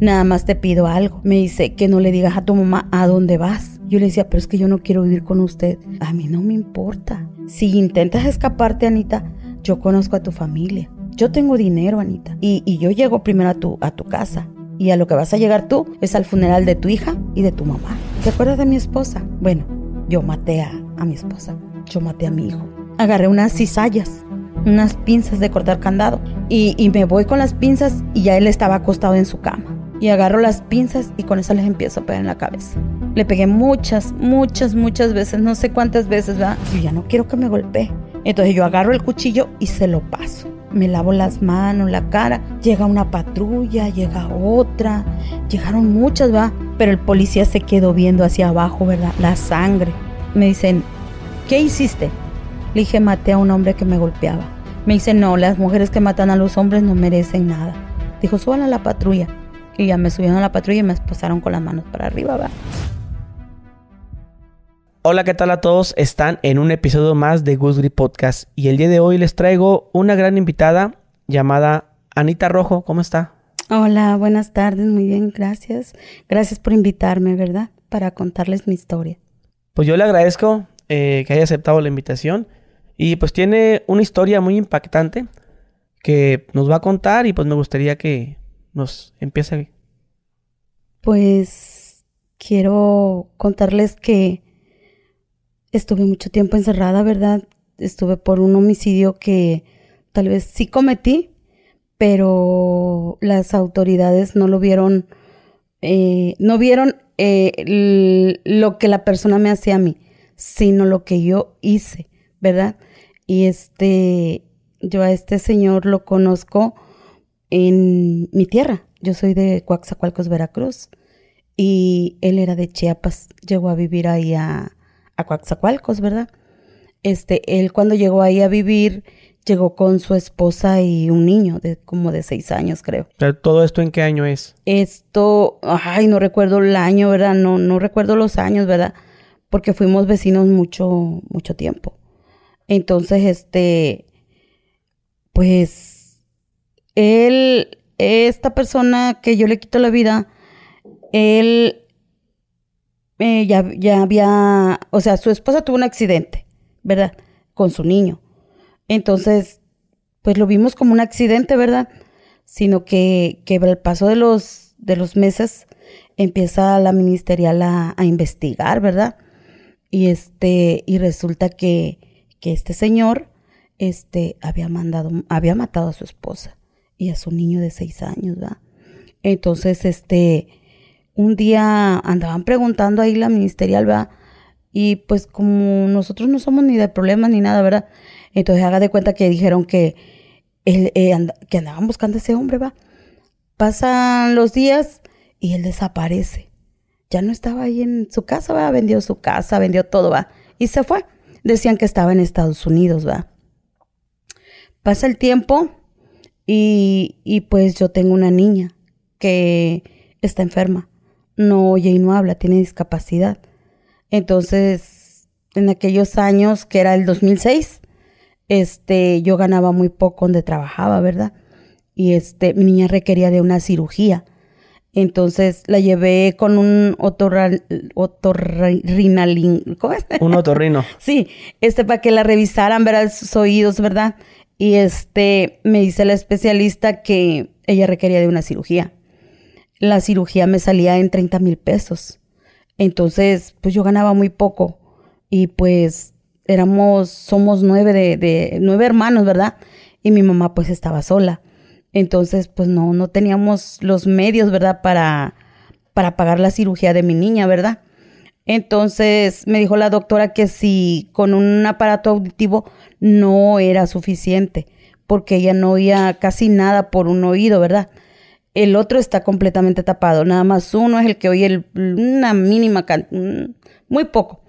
Nada más te pido algo. Me dice que no le digas a tu mamá a dónde vas. Yo le decía, pero es que yo no quiero vivir con usted. A mí no me importa. Si intentas escaparte, Anita, yo conozco a tu familia. Yo tengo dinero, Anita. Y, yo llego primero a tu, a tu casa. Y a lo que vas a llegar tú es al funeral de tu hija y de tu mamá. ¿Te acuerdas de mi esposa? Bueno, yo maté a, a mi esposa. Yo maté a mi hijo. Agarré unas cizallas unas pinzas de cortar candado. Y, y, me voy con las pinzas y ya él estaba acostado en su cama y agarro las pinzas y con eso les empiezo a pegar en la cabeza. Le pegué muchas, muchas, muchas veces, no sé cuántas veces, ¿verdad? Yo ya no quiero que me golpee. Entonces yo agarro el cuchillo y se lo paso. Me lavo las manos, la cara. Llega una patrulla, llega otra. Llegaron muchas, ¿verdad? Pero el policía se quedó viendo hacia abajo, ¿verdad? La sangre. Me dicen, ¿qué hiciste? Le dije, maté a un hombre que me golpeaba. Me dicen, no, las mujeres que matan a los hombres no merecen nada. Dijo, suban a la patrulla. Y ya me subieron a la patrulla y me pasaron con las manos para arriba, ¿va? Hola, ¿qué tal a todos? Están en un episodio más de Gusgri Podcast y el día de hoy les traigo una gran invitada llamada Anita Rojo. ¿Cómo está? Hola, buenas tardes, muy bien, gracias. Gracias por invitarme, ¿verdad? Para contarles mi historia. Pues yo le agradezco eh, que haya aceptado la invitación y pues tiene una historia muy impactante que nos va a contar y pues me gustaría que nos empiece. Pues quiero contarles que estuve mucho tiempo encerrada, ¿verdad? Estuve por un homicidio que tal vez sí cometí, pero las autoridades no lo vieron, eh, no vieron eh, lo que la persona me hacía a mí, sino lo que yo hice, ¿verdad? Y este, yo a este señor lo conozco en mi tierra. Yo soy de Coaxacualcos, Veracruz, y él era de Chiapas. Llegó a vivir ahí a, a Coaxacualcos, ¿verdad? Este, él cuando llegó ahí a vivir, llegó con su esposa y un niño de como de seis años, creo. ¿Todo esto en qué año es? Esto, ay, no recuerdo el año, ¿verdad? No, no recuerdo los años, ¿verdad? Porque fuimos vecinos mucho, mucho tiempo. Entonces, este, pues él, esta persona que yo le quito la vida, él eh, ya, ya había, o sea, su esposa tuvo un accidente, ¿verdad? Con su niño. Entonces, pues lo vimos como un accidente, ¿verdad? Sino que, que el paso de los, de los meses empieza la ministerial a, a, investigar, ¿verdad? Y este, y resulta que, que este señor, este, había mandado, había matado a su esposa y a su niño de seis años, ¿verdad? Entonces, este, un día andaban preguntando ahí la ministerial, ¿verdad? Y pues como nosotros no somos ni de problemas ni nada, ¿verdad? Entonces haga de cuenta que dijeron que, él, eh, que andaban buscando a ese hombre, ¿va? Pasan los días y él desaparece. Ya no estaba ahí en su casa, ¿va? Vendió su casa, vendió todo, ¿va? Y se fue. Decían que estaba en Estados Unidos, ¿va? Pasa el tiempo y, y pues yo tengo una niña que está enferma, no oye y no habla, tiene discapacidad. Entonces, en aquellos años, que era el 2006, este, yo ganaba muy poco donde trabajaba, ¿verdad? Y este, mi niña requería de una cirugía. Entonces la llevé con un otorrinalín. ¿Cómo es? Un otorrino. sí, este para que la revisaran, ¿verdad? Sus oídos, ¿verdad? Y este, me dice la especialista que ella requería de una cirugía. La cirugía me salía en 30 mil pesos. Entonces, pues yo ganaba muy poco. Y pues éramos, somos nueve de, nueve hermanos, ¿verdad? Y mi mamá pues estaba sola. Entonces, pues no, no teníamos los medios, ¿verdad? Para, para pagar la cirugía de mi niña, ¿verdad? Entonces me dijo la doctora que si con un aparato auditivo no era suficiente, porque ella no oía casi nada por un oído, ¿verdad? El otro está completamente tapado, nada más uno es el que oye una mínima, mm, muy poco.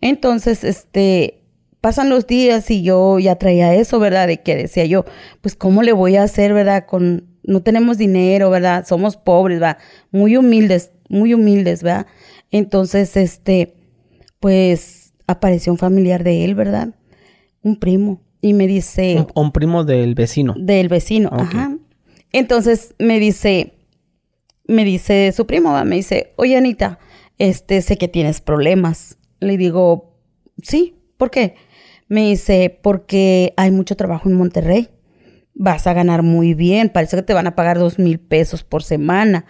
Entonces, este, pasan los días y yo ya traía eso, ¿verdad? De que decía yo, pues, ¿cómo le voy a hacer, ¿verdad? Con, no tenemos dinero, ¿verdad? Somos pobres, ¿verdad? Muy humildes, muy humildes, ¿verdad? Entonces, este, pues apareció un familiar de él, ¿verdad? Un primo. Y me dice... Un, primo del vecino. Del vecino, ajá. Entonces me dice, me dice su primo, ¿va? me dice, oye Anita, este, sé que tienes problemas. Le digo, sí, ¿por qué? Me dice, porque hay mucho trabajo en Monterrey. Vas a ganar muy bien. Parece que te van a pagar dos mil pesos por semana.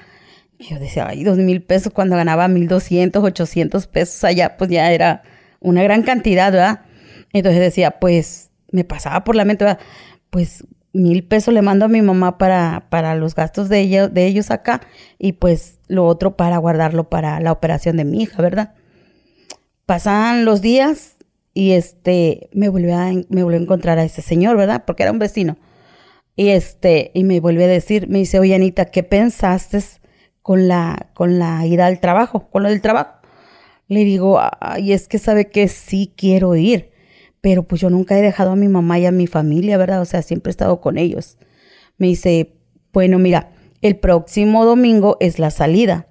Yo decía, ay, dos mil pesos cuando ganaba mil doscientos, ochocientos pesos allá, pues ya era una gran cantidad, ¿verdad? Entonces decía, pues me pasaba por la mente, ¿verdad? pues mil pesos le mando a mi mamá para, para los gastos de, ellos, de ellos acá y pues lo otro para guardarlo para la operación de mi hija, ¿verdad? Pasaban los días y este me volvió a, me volvió a encontrar a ese señor, ¿verdad? Porque era un vecino. Y este y me volvió a decir, me dice, "Oye, Anita, ¿qué pensaste con la con la ida al trabajo, con lo del trabajo?" Le digo, "Ay, es que sabe que sí quiero ir." pero pues yo nunca he dejado a mi mamá y a mi familia, ¿verdad? O sea, siempre he estado con ellos. Me dice, bueno, mira, el próximo domingo es la salida.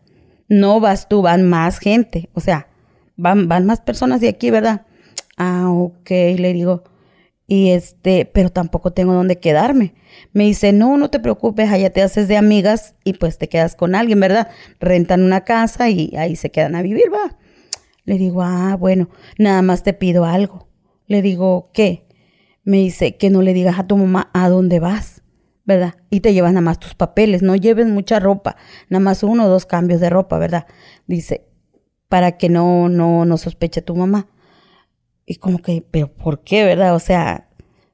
No vas tú, van más gente. O sea, van, van más personas de aquí, ¿verdad? Ah, ok, le digo. Y este, pero tampoco tengo dónde quedarme. Me dice, no, no te preocupes, allá te haces de amigas y pues te quedas con alguien, ¿verdad? Rentan una casa y ahí se quedan a vivir, va. Le digo, ah, bueno, nada más te pido algo le digo, ¿qué? Me dice, que no le digas a tu mamá a dónde vas, ¿verdad? Y te llevas nada más tus papeles, no lleves mucha ropa, nada más uno o dos cambios de ropa, ¿verdad? Dice, para que no, no, no sospeche tu mamá. Y como que, pero ¿por qué, verdad? O sea,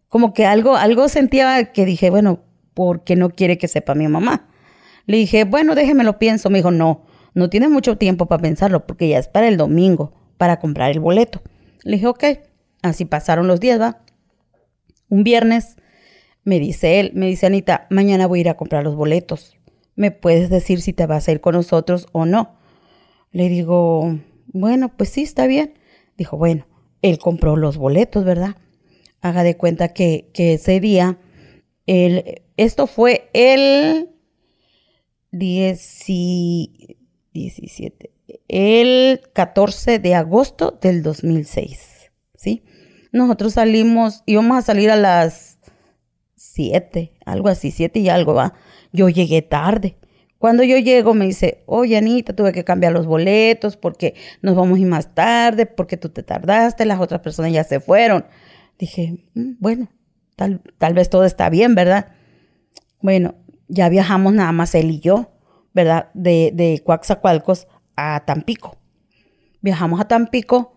como que algo, algo sentía que dije, bueno, ¿por qué no quiere que sepa mi mamá? Le dije, bueno, déjeme lo pienso. Me dijo, no, no tienes mucho tiempo para pensarlo porque ya es para el domingo, para comprar el boleto. Le dije, ok. Así pasaron los días, ¿va? Un viernes me dice él, me dice Anita, mañana voy a ir a comprar los boletos. ¿Me puedes decir si te vas a ir con nosotros o no? Le digo, bueno, pues sí, está bien. Dijo, bueno, él compró los boletos, ¿verdad? Haga de cuenta que, que ese día, él, esto fue el 17, el 14 de agosto del 2006, ¿sí? Nosotros salimos, íbamos a salir a las 7, algo así, 7 y algo, va. Yo llegué tarde. Cuando yo llego me dice, oye Anita, tuve que cambiar los boletos porque nos vamos a ir más tarde, porque tú te tardaste, las otras personas ya se fueron. Dije, mm, bueno, tal, tal vez todo está bien, ¿verdad? Bueno, ya viajamos nada más él y yo, ¿verdad? De, de Coaxacualcos a Tampico. Viajamos a Tampico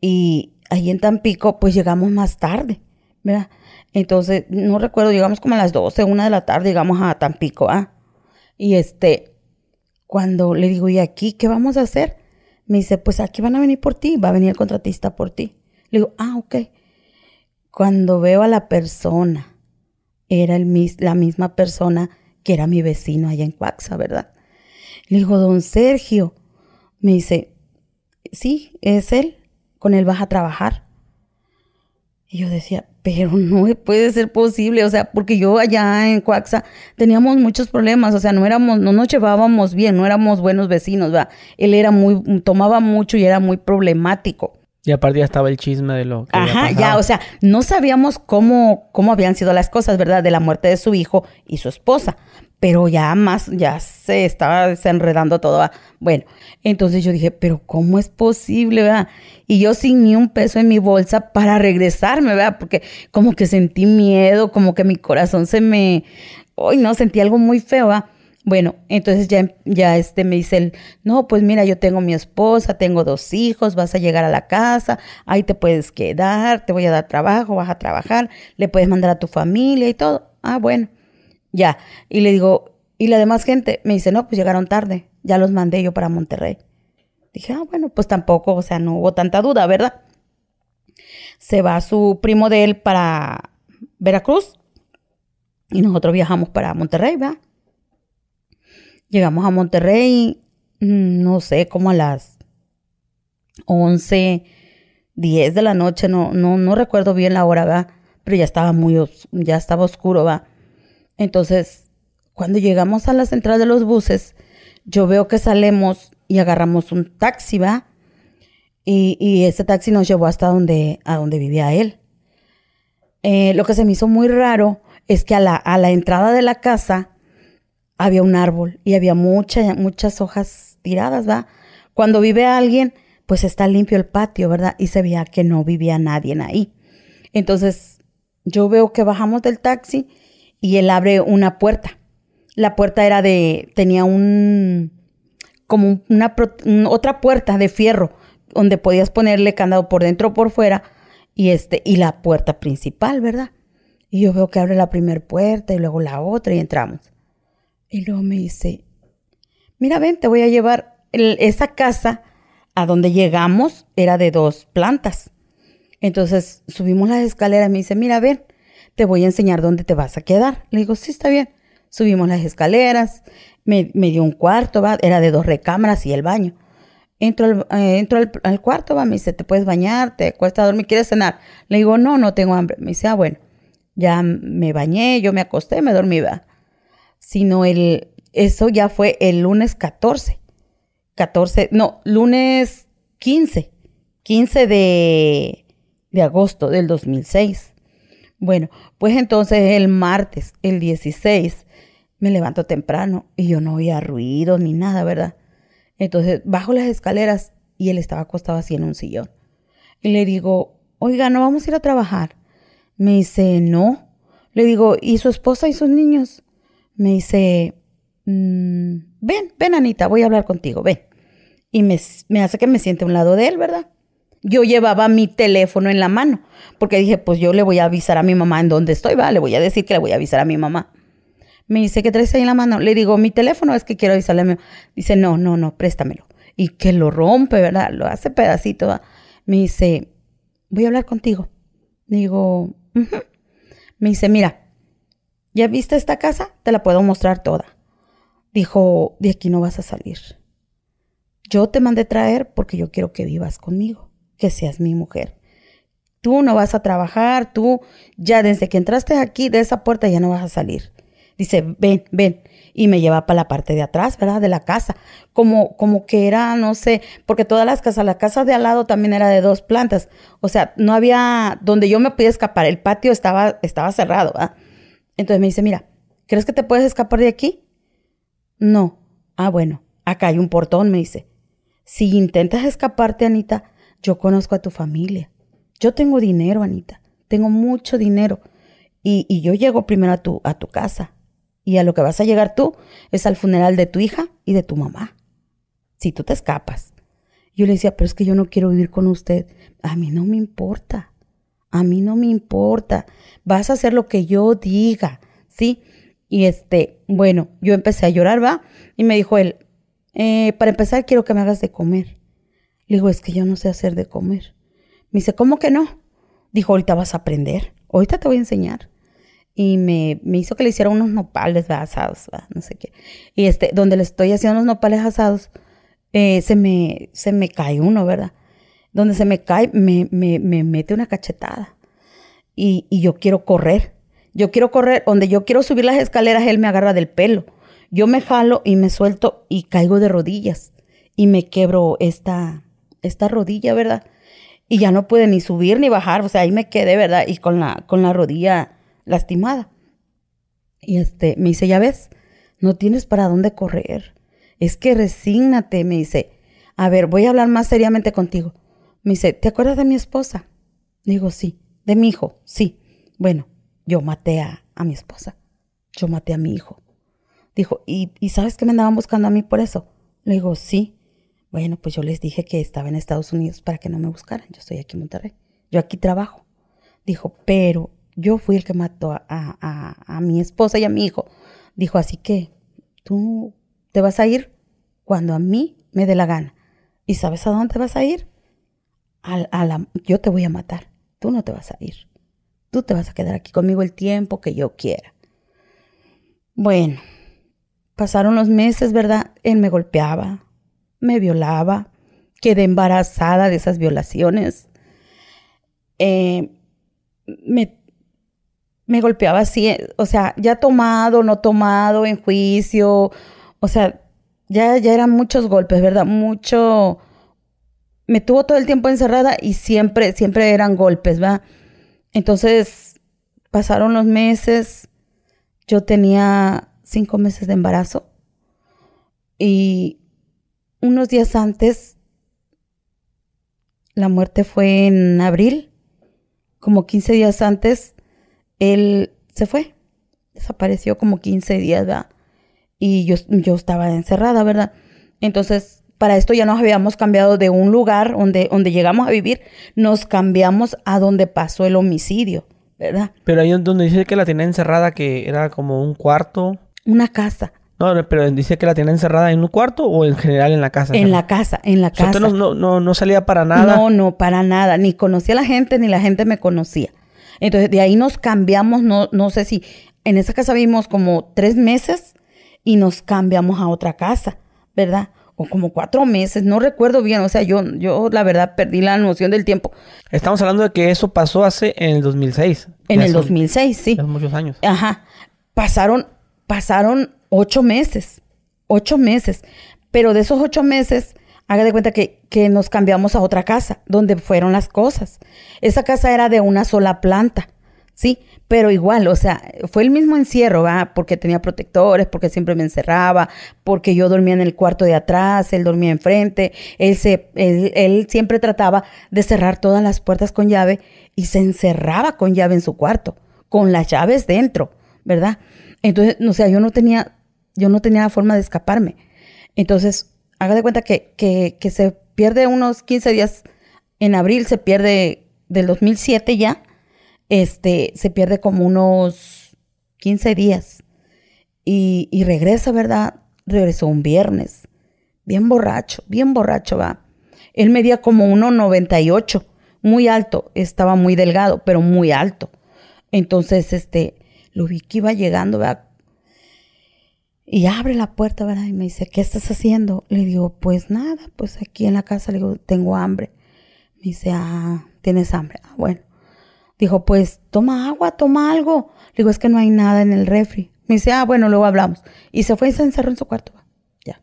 y ahí en Tampico, pues llegamos más tarde, ¿verdad? Entonces, no recuerdo, llegamos como a las 12, una de la tarde, llegamos a Tampico, ¿ah? Y este, cuando le digo, ¿y aquí qué vamos a hacer? Me dice, pues aquí van a venir por ti, va a venir el contratista por ti. Le digo, ah, ok. Cuando veo a la persona, era el, la misma persona que era mi vecino allá en Cuaxa, ¿verdad? Le digo, don Sergio. Me dice, sí, es él con él vas a trabajar. Y yo decía, pero no puede ser posible, o sea, porque yo allá en Coaxa teníamos muchos problemas, o sea, no éramos, no nos llevábamos bien, no éramos buenos vecinos, ¿va? Él era muy, tomaba mucho y era muy problemático. Y aparte ya estaba el chisme de lo que Ajá, ya, o sea, no sabíamos cómo, cómo habían sido las cosas, ¿verdad? De la muerte de su hijo y su esposa. Pero ya más, ya se estaba desenredando todo. Bueno, entonces yo dije, pero ¿cómo es posible, verdad? Y yo sin ni un peso en mi bolsa para regresarme, ¿verdad? Porque como que sentí miedo, como que mi corazón se me... Hoy no, sentí algo muy feo, ¿verdad? Bueno, entonces ya, ya este me dice él, no, pues mira, yo tengo mi esposa, tengo dos hijos, vas a llegar a la casa, ahí te puedes quedar, te voy a dar trabajo, vas a trabajar, le puedes mandar a tu familia y todo. Ah, bueno, ya. Y le digo, ¿y la demás gente? Me dice, no, pues llegaron tarde, ya los mandé yo para Monterrey. Dije, ah, bueno, pues tampoco, o sea, no hubo tanta duda, ¿verdad? Se va su primo de él para Veracruz y nosotros viajamos para Monterrey, ¿verdad? Llegamos a Monterrey, mm, no sé, como a las 11, 10 de la noche, no, no, no recuerdo bien la hora, ¿va? Pero ya estaba muy, ya estaba oscuro, ¿va? Entonces, cuando llegamos a la central de los buses, yo veo que salimos y agarramos un taxi, ¿va? Y, y ese taxi nos llevó hasta donde, a donde vivía él. Eh, lo que se me hizo muy raro es que a la, a la entrada de la casa había un árbol y había muchas, muchas hojas tiradas, ¿va? Cuando vive alguien, pues está limpio el patio, ¿verdad? Y se veía que no vivía nadie ahí. Entonces, yo veo que bajamos del taxi y él abre una puerta. La puerta era de, tenía un, como una, otra puerta de fierro donde podías ponerle candado por dentro o por fuera y este, y la puerta principal, ¿verdad? Y yo veo que abre la primera puerta y luego la otra y entramos. Y luego me dice, mira, ven, te voy a llevar esa casa a donde llegamos, era de dos plantas. Entonces subimos las escaleras y me dice, mira, ven, te voy a enseñar dónde te vas a quedar. Le digo, sí, está bien. Subimos las escaleras, me, dio un cuarto, ¿va? era de dos recámaras y el baño. Entro, al, eh, al, al, cuarto, va, me dice, ¿te puedes bañar? ¿Te cuesta dormir? ¿Quieres cenar? Le digo, no, no tengo hambre. Me dice, ah, bueno, ya me bañé, yo me acosté, me dormí, va. Sino el, eso ya fue el lunes 14. 14, no, lunes 15. 15 de, de agosto del 2006. Bueno, pues entonces el martes, el 16, me levanto temprano y yo no oía ruido ni nada, ¿verdad? Entonces bajo las escaleras y él estaba acostado así en un sillón. Y le digo, oiga, ¿no vamos a ir a trabajar? Me dice, no. Le digo, ¿y su esposa y sus niños? Me dice, mm, ven, ven Anita, voy a hablar contigo, ven. Y me, me hace que me siente a un lado de él, ¿verdad? Yo llevaba mi teléfono en la mano, porque dije, pues yo le voy a avisar a mi mamá en dónde estoy, ¿va? Le voy a decir que le voy a avisar a mi mamá. Me dice, ¿qué traes ahí en la mano? Le digo, mi teléfono es que quiero avisarle a mi Dice, no, no, no, préstamelo. Y que lo rompe, ¿verdad? Lo hace pedacito. Me dice, voy a hablar contigo. Digo, me dice, mira, ¿ya viste esta casa? Te la puedo mostrar toda. Dijo, de aquí no vas a salir. Yo te mandé traer porque yo quiero que vivas conmigo, que seas mi mujer. Tú no vas a trabajar, tú ya desde que entraste aquí de esa puerta ya no vas a salir. Dice, ven, ven. Y me lleva para la parte de atrás, ¿verdad? De la casa. Como, como que era, no sé, porque todas las casas, la casa de al lado también era de dos plantas. O sea, no había donde yo me podía escapar. El patio estaba, estaba cerrado, ¿verdad? Entonces me dice, mira, ¿crees que te puedes escapar de aquí? No. Ah, bueno, acá hay un portón, me dice. Si intentas escaparte, Anita, yo conozco a tu familia. Yo tengo dinero, Anita. Tengo mucho dinero. Y, y yo llego primero a tu, a tu casa. Y a lo que vas a llegar tú es al funeral de tu hija y de tu mamá. Si tú te escapas. Yo le decía, pero es que yo no quiero vivir con usted. A mí no me importa. A mí no me importa. Vas a hacer lo que yo diga. ¿Sí? Y este, bueno, yo empecé a llorar, ¿va? Y me dijo él, eh, para empezar quiero que me hagas de comer. Le digo, es que yo no sé hacer de comer. Me dice, ¿cómo que no? Dijo, ahorita vas a aprender. Ahorita te voy a enseñar y me, me, hizo que le hiciera unos nopales asados, no sé qué. Y este, donde le estoy haciendo los nopales asados, eh, se, me, se me cae uno, ¿verdad? Donde se me cae, me, me, me mete una cachetada. Y, y, yo quiero correr. Yo quiero correr, donde yo quiero subir las escaleras, él me agarra del pelo. Yo me jalo y me suelto y caigo de rodillas. Y me quebro esta, esta rodilla, ¿verdad? Y ya no pude ni subir ni bajar, o sea, ahí me quedé, ¿verdad? Y con la, con la rodilla lastimada. Y este, me dice, ya ves, no tienes para dónde correr. Es que resígnate, me dice. A ver, voy a hablar más seriamente contigo. Me dice, ¿te acuerdas de mi esposa? Digo, sí. ¿De mi hijo? Sí. Bueno, yo maté a, a mi esposa. Yo maté a mi hijo. Dijo, ¿Y, ¿y sabes que me andaban buscando a mí por eso? Le digo, sí. Bueno, pues yo les dije que estaba en Estados Unidos para que no me buscaran. Yo estoy aquí en Monterrey. Yo aquí trabajo. Dijo, pero yo fui el que mató a, mi esposa y a mi hijo. Dijo, así que tú te vas a ir cuando a mí me dé la gana. ¿Y sabes a dónde vas a ir? A, la, yo te voy a matar. Tú no te vas a ir. Tú te vas a quedar aquí conmigo el tiempo que yo quiera. Bueno, pasaron los meses, ¿verdad? Él me golpeaba, me violaba, quedé embarazada de esas violaciones. Eh, me me golpeaba así, o sea, ya tomado, no tomado, en juicio, o sea, ya, ya eran muchos golpes, ¿verdad? Mucho, me tuvo todo el tiempo encerrada y siempre, siempre eran golpes, ¿verdad? Entonces, pasaron los meses, yo tenía cinco meses de embarazo. Y unos días antes, la muerte fue en abril, como 15 días antes, él se fue, desapareció como 15 días, ¿verdad? Y yo, yo estaba encerrada, ¿verdad? Entonces, para esto ya nos habíamos cambiado de un lugar donde, donde llegamos a vivir, nos cambiamos a donde pasó el homicidio, ¿verdad? Pero ahí es donde dice que la tenía encerrada, que era como un cuarto. Una casa. No, pero dice que la tenía encerrada en un cuarto o en general en la casa. En la casa, en la casa. Usted no, no, no, salía para nada. No, no, para nada. Ni conocía a la gente, ni la gente me conocía. Entonces, de ahí nos cambiamos, no, no sé si en esa casa vivimos como tres meses y nos cambiamos a otra casa, ¿verdad? O como cuatro meses, no recuerdo bien, o sea, yo, yo la verdad perdí la noción del tiempo. Estamos hablando de que eso pasó hace en el 2006. En el 2006, sí. Hace muchos años. Ajá. Pasaron, pasaron ocho meses, ocho meses. Pero de esos ocho meses, haga de cuenta que, que nos cambiamos a otra casa, donde fueron las cosas. Esa casa era de una sola planta, ¿sí? Pero igual, o sea, fue el mismo encierro, ¿va? Porque tenía protectores, porque siempre me encerraba, porque yo dormía en el cuarto de atrás, él dormía enfrente, él, se, él, él siempre trataba de cerrar todas las puertas con llave y se encerraba con llave en su cuarto, con las llaves dentro, ¿verdad? Entonces, o sea, yo no tenía yo no tenía forma de escaparme. Entonces, haga de cuenta que, que, se pierde unos 15 días en abril, se pierde del 2007 ya, este, se pierde como unos 15 días. Y, y regresa, ¿verdad? Regresó un viernes. Bien borracho, bien borracho, va. Él medía como 1,98, muy alto, estaba muy delgado, pero muy alto. Entonces, este, lo vi que iba llegando, ¿verdad? Y abre la puerta, ¿verdad? Y me dice, ¿qué estás haciendo? Le digo, pues nada, pues aquí en la casa, le digo, tengo hambre. Me dice, ah, ¿tienes hambre? Ah, bueno. Dijo, pues toma agua, toma algo. Le digo, es que no hay nada en el refri. Me dice, ah, bueno, luego hablamos. Y se fue y se encerró en su cuarto. Ya.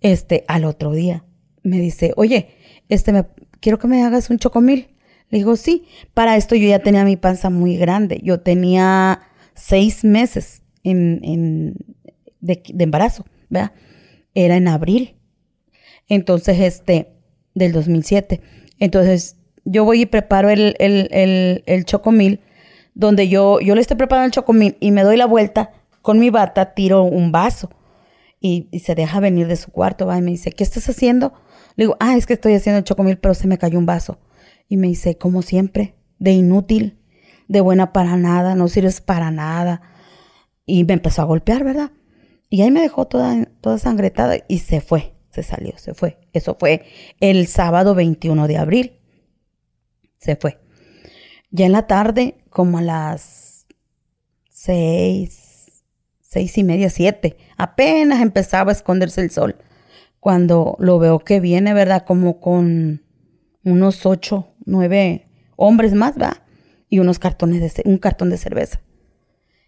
Este, al otro día, me dice, oye, este, me, quiero que me hagas un chocomil. Le digo, sí. Para esto yo ya tenía mi panza muy grande. Yo tenía seis meses en, en de, embarazo, ¿verdad? Era en abril. Entonces, este, del 2007. Entonces, yo voy y preparo el, el, el, chocomil, donde yo, yo le estoy preparando el chocomil y me doy la vuelta con mi bata, tiro un vaso y, se deja venir de su cuarto, va y me dice, ¿qué estás haciendo? Le digo, ah, es que estoy haciendo el chocomil, pero se me cayó un vaso. Y me dice, como siempre, de inútil, de buena para nada, no sirves para nada. Y me empezó a golpear, ¿verdad? Y ahí me dejó toda, toda sangretada y se fue, se salió, se fue. Eso fue el sábado 21 de abril. Se fue. Ya en la tarde, como a las seis, seis y media, siete, apenas empezaba a esconderse el sol. Cuando lo veo que viene, ¿verdad? Como con unos ocho, nueve hombres más, ¿va? Y unos cartones de, un cartón de cerveza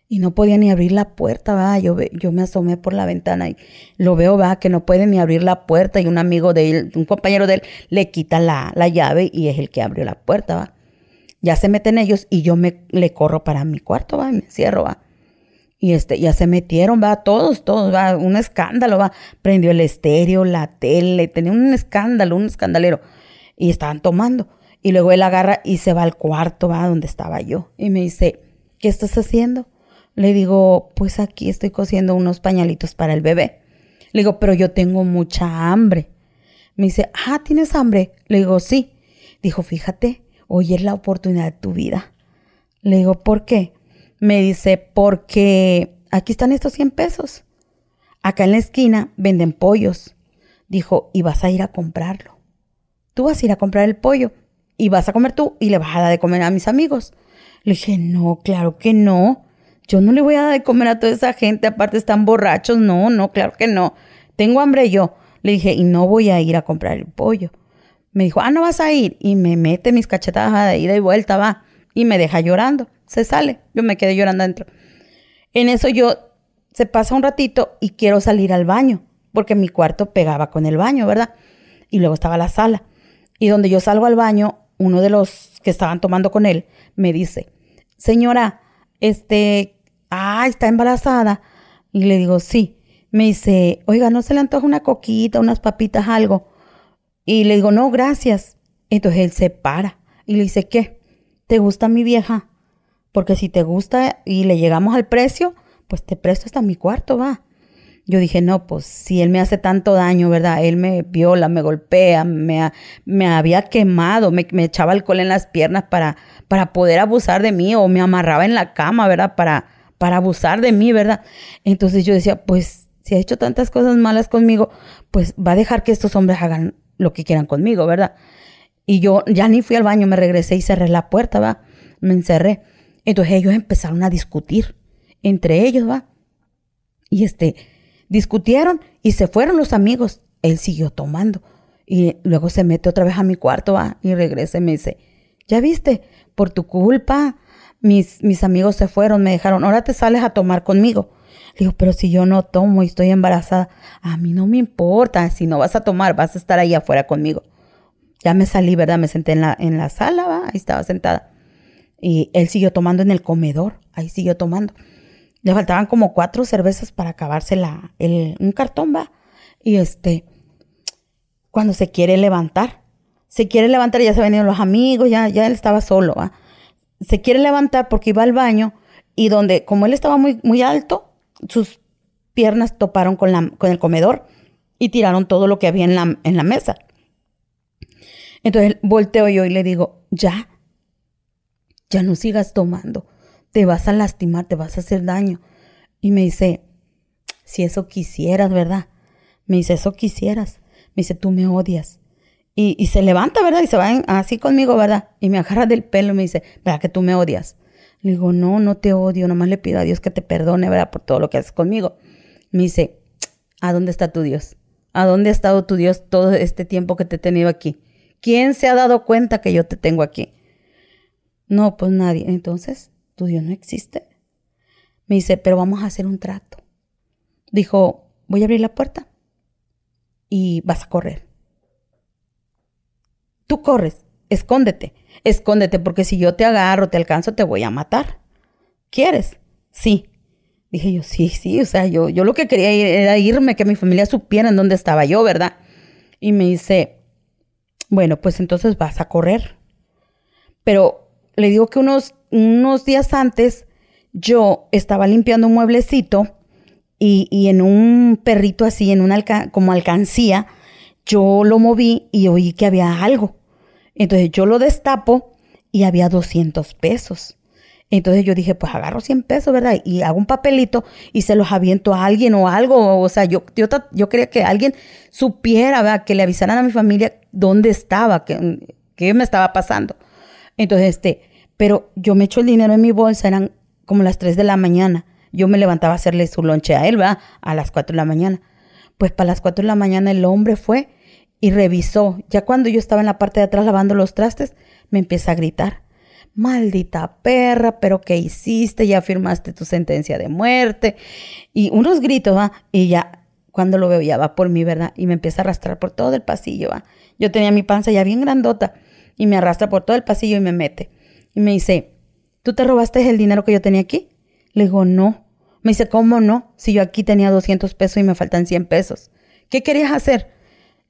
y no podía ni abrir la puerta, va. Yo, yo me asomé por la ventana y lo veo, va, que no puede ni abrir la puerta y un amigo de él, un compañero de él, le quita la, la llave y es el que abrió la puerta, va. Ya se meten ellos y yo me le corro para mi cuarto, va, y me cierro, va. Y este, ya se metieron, va, todos, todos, va, un escándalo, va. Prendió el estéreo, la tele, tenía un escándalo, un escandalero. Y estaban tomando. Y luego él agarra y se va al cuarto, va, donde estaba yo. Y me dice, ¿qué estás haciendo? Le digo, pues aquí estoy cosiendo unos pañalitos para el bebé. Le digo, pero yo tengo mucha hambre. Me dice, ah, ¿tienes hambre? Le digo, sí. Dijo, fíjate, hoy es la oportunidad de tu vida. Le digo, ¿por qué? Me dice, porque aquí están estos 100 pesos. Acá en la esquina venden pollos. Dijo, y vas a ir a comprarlo. Tú vas a ir a comprar el pollo y vas a comer tú y le vas a dar de comer a mis amigos. Le dije, no, claro que no. Yo no le voy a dar de comer a toda esa gente, aparte están borrachos. No, no, claro que no. Tengo hambre yo. Le dije, y no voy a ir a comprar el pollo. Me dijo, ah, no vas a ir. Y me mete mis cachetadas de ida y vuelta, va. Y me deja llorando. Se sale. Yo me quedé llorando adentro. En eso yo, se pasa un ratito y quiero salir al baño, porque mi cuarto pegaba con el baño, ¿verdad? Y luego estaba la sala. Y donde yo salgo al baño, uno de los que estaban tomando con él me dice, señora, este, ah, está embarazada, Y le digo, sí. Me dice, oiga, ¿no se le antoja una coquita, unas papitas, algo? Y le digo, no, gracias. Entonces él se para y le dice, ¿qué? ¿Te gusta mi vieja? Porque si te gusta y le llegamos al precio, pues te presto hasta mi cuarto, va. Yo dije, no, pues si él me hace tanto daño, ¿verdad? Él me viola, me golpea, me, me había quemado, me, me, echaba alcohol en las piernas para, para poder abusar de mí o me amarraba en la cama, ¿verdad? Para, para abusar de mí, ¿verdad? Entonces yo decía, pues si ha hecho tantas cosas malas conmigo, pues va a dejar que estos hombres hagan lo que quieran conmigo, ¿verdad? Y yo ya ni fui al baño, me regresé y cerré la puerta, ¿va? Me encerré. Entonces ellos empezaron a discutir entre ellos, ¿va? Y este, discutieron y se fueron los amigos. Él siguió tomando. Y luego se mete otra vez a mi cuarto, ¿va? Y regresa y me dice, ¿ya viste? Por tu culpa, mis, mis amigos se fueron, me dejaron, ahora te sales a tomar conmigo. Le digo, pero si yo no tomo y estoy embarazada, a mí no me importa, si no vas a tomar, vas a estar ahí afuera conmigo. Ya me salí, ¿verdad? Me senté en la, en la sala, ¿va? Ahí estaba sentada. Y él siguió tomando en el comedor, ahí siguió tomando. Le faltaban como cuatro cervezas para acabarse el, un cartón, ¿va? Y este, cuando se quiere levantar, se quiere levantar, ya se venían los amigos, ya, ya él estaba solo, ¿va? Se quiere levantar porque iba al baño y donde, como él estaba muy, muy alto, sus piernas toparon con, la, con el comedor y tiraron todo lo que había en la, en la mesa. Entonces volteo yo y le digo, ya, ya no sigas tomando, te vas a lastimar, te vas a hacer daño. Y me dice, si eso quisieras, ¿verdad? Me dice, eso quisieras. Me dice, tú me odias. Y, se levanta, ¿verdad? Y se va así conmigo, ¿verdad? Y me agarra del pelo y me dice, ¿verdad que tú me odias? Le digo, no, no te odio, nomás le pido a Dios que te perdone, ¿verdad? Por todo lo que haces conmigo. Me dice, ¿a dónde está tu Dios? ¿A dónde ha estado tu Dios todo este tiempo que te he tenido aquí? ¿Quién se ha dado cuenta que yo te tengo aquí? No, pues nadie. Entonces, ¿tu Dios no existe? Me dice, pero vamos a hacer un trato. Dijo, voy a abrir la puerta y vas a correr. Tú corres, escóndete, escóndete, porque si yo te agarro, te alcanzo, te voy a matar. ¿Quieres? Sí. Dije yo, sí, sí, o sea, yo, yo lo que quería era irme, que mi familia supiera en dónde estaba yo, ¿verdad? Y me dice, bueno, pues entonces vas a correr. Pero le digo que unos, unos días antes yo estaba limpiando un mueblecito y, y en un perrito así, en una como alcancía, yo lo moví y oí que había algo. Entonces yo lo destapo y había 200 pesos. Entonces yo dije, pues agarro 100 pesos, ¿verdad? Y hago un papelito y se los aviento a alguien o algo. O sea, yo, yo, yo quería que alguien supiera, ¿verdad? Que le avisaran a mi familia dónde estaba, qué, qué me estaba pasando. Entonces, este, pero yo me echo el dinero en mi bolsa, eran como las 3 de la mañana. Yo me levantaba a hacerle su lonche a él, ¿verdad? A las 4 de la mañana. Pues para las 4 de la mañana el hombre fue y revisó. Ya cuando yo estaba en la parte de atrás lavando los trastes, me empieza a gritar maldita perra, pero ¿qué hiciste? Ya firmaste tu sentencia de muerte. Y unos gritos, ¿va? Y ya, cuando lo veo, ya va por mí, ¿verdad? Y me empieza a arrastrar por todo el pasillo, ¿va? Yo tenía mi panza ya bien grandota y me arrastra por todo el pasillo y me mete. Y me dice, ¿tú te robaste el dinero que yo tenía aquí? Le digo, no. Me dice, ¿cómo no? Si yo aquí tenía 200 pesos y me faltan 100 pesos. ¿Qué querías hacer?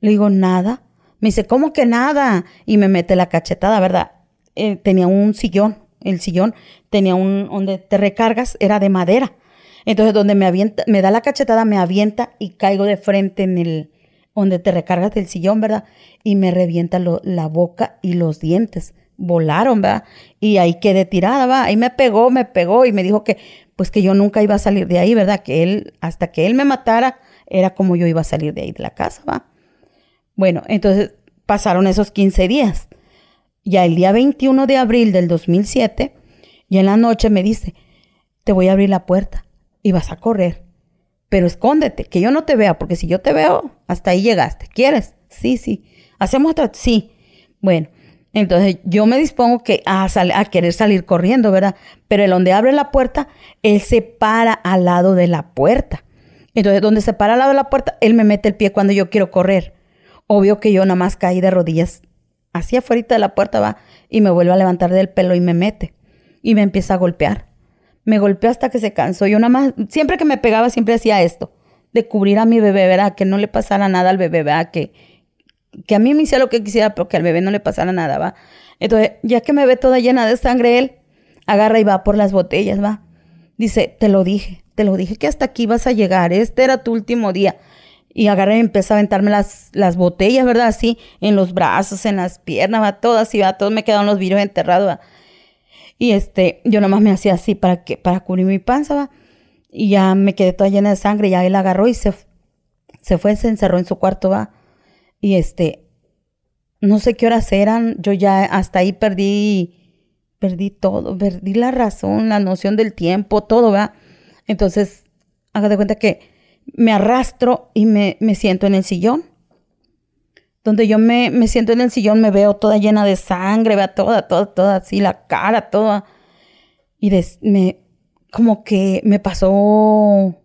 Le digo, nada. Me dice, ¿cómo que nada? Y me mete la cachetada, ¿verdad? Eh, tenía un sillón, el sillón tenía un, donde te recargas, era de madera. Entonces, donde me avienta, me da la cachetada, me avienta y caigo de frente en el, donde te recargas del sillón, ¿verdad? Y me revienta la boca y los dientes. Volaron, ¿verdad? Y ahí quedé tirada, ¿va? Ahí me pegó, me pegó y me dijo que, pues que yo nunca iba a salir de ahí, ¿verdad? Que él, hasta que él me matara, era como yo iba a salir de ahí de la casa, ¿va? Bueno, entonces pasaron esos 15 días ya el día 21 de abril del 2007, y en la noche me dice, te voy a abrir la puerta y vas a correr, pero escóndete, que yo no te vea, porque si yo te veo, hasta ahí llegaste. ¿Quieres? Sí, sí. ¿Hacemos otra? Sí. Bueno, entonces yo me dispongo que a, a querer salir corriendo, ¿verdad? Pero el donde abre la puerta, él se para al lado de la puerta. Entonces, donde se para al lado de la puerta, él me mete el pie cuando yo quiero correr. Obvio que yo nada más caí de rodillas así afuera de la puerta va y me vuelve a levantar del pelo y me mete y me empieza a golpear. Me golpeó hasta que se cansó. Yo nada más, siempre que me pegaba, siempre hacía esto, de cubrir a mi bebé, ¿verdad? Que no le pasara nada al bebé, ¿verdad? Que, que a mí me hiciera lo que quisiera, pero que al bebé no le pasara nada, ¿va? Entonces, ya que me ve toda llena de sangre, él agarra y va por las botellas, ¿va? Dice, te lo dije, te lo dije que hasta aquí vas a llegar, este era tu último día. Y agarra y empieza a aventarme las, las botellas, ¿verdad? Así, en los brazos, en las piernas, va, todas, y va, todos me quedaron los virus enterrados, ¿va? Y este, yo nomás me hacía así para que, para cubrir mi panza, ¿va? Y ya me quedé toda llena de sangre, ya él agarró y se, se fue, se encerró en su cuarto, ¿va? Y este, no sé qué horas eran, yo ya hasta ahí perdí, perdí todo, perdí la razón, la noción del tiempo, todo, ¿va? Entonces, haga de cuenta que me arrastro y me, me siento en el sillón donde yo me, me, siento en el sillón, me veo toda llena de sangre, vea toda, toda, toda así, la cara, toda. Y me, como que me pasó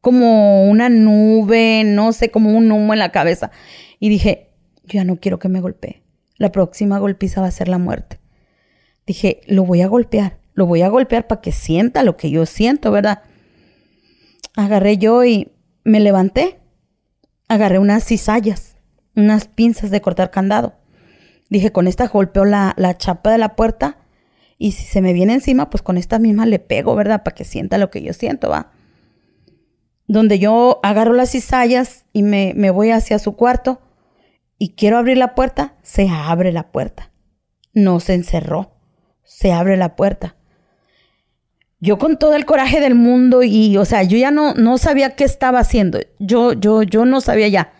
como una nube, no sé, como un humo en la cabeza. Y dije, ya no quiero que me golpee. La próxima golpiza va a ser la muerte. Dije, lo voy a golpear, lo voy a golpear para que sienta lo que yo siento, ¿verdad? Agarré yo y me levanté. Agarré unas cizallas unas pinzas de cortar candado. Dije, con esta golpeo la, la chapa de la puerta y si se me viene encima, pues con esta misma le pego, ¿verdad? Para que sienta lo que yo siento, ¿va? Donde yo agarro las cizallas y me, me voy hacia su cuarto y quiero abrir la puerta, se abre la puerta. No se encerró, se abre la puerta. Yo con todo el coraje del mundo y, o sea, yo ya no, no sabía qué estaba haciendo. Yo, yo, yo no sabía ya.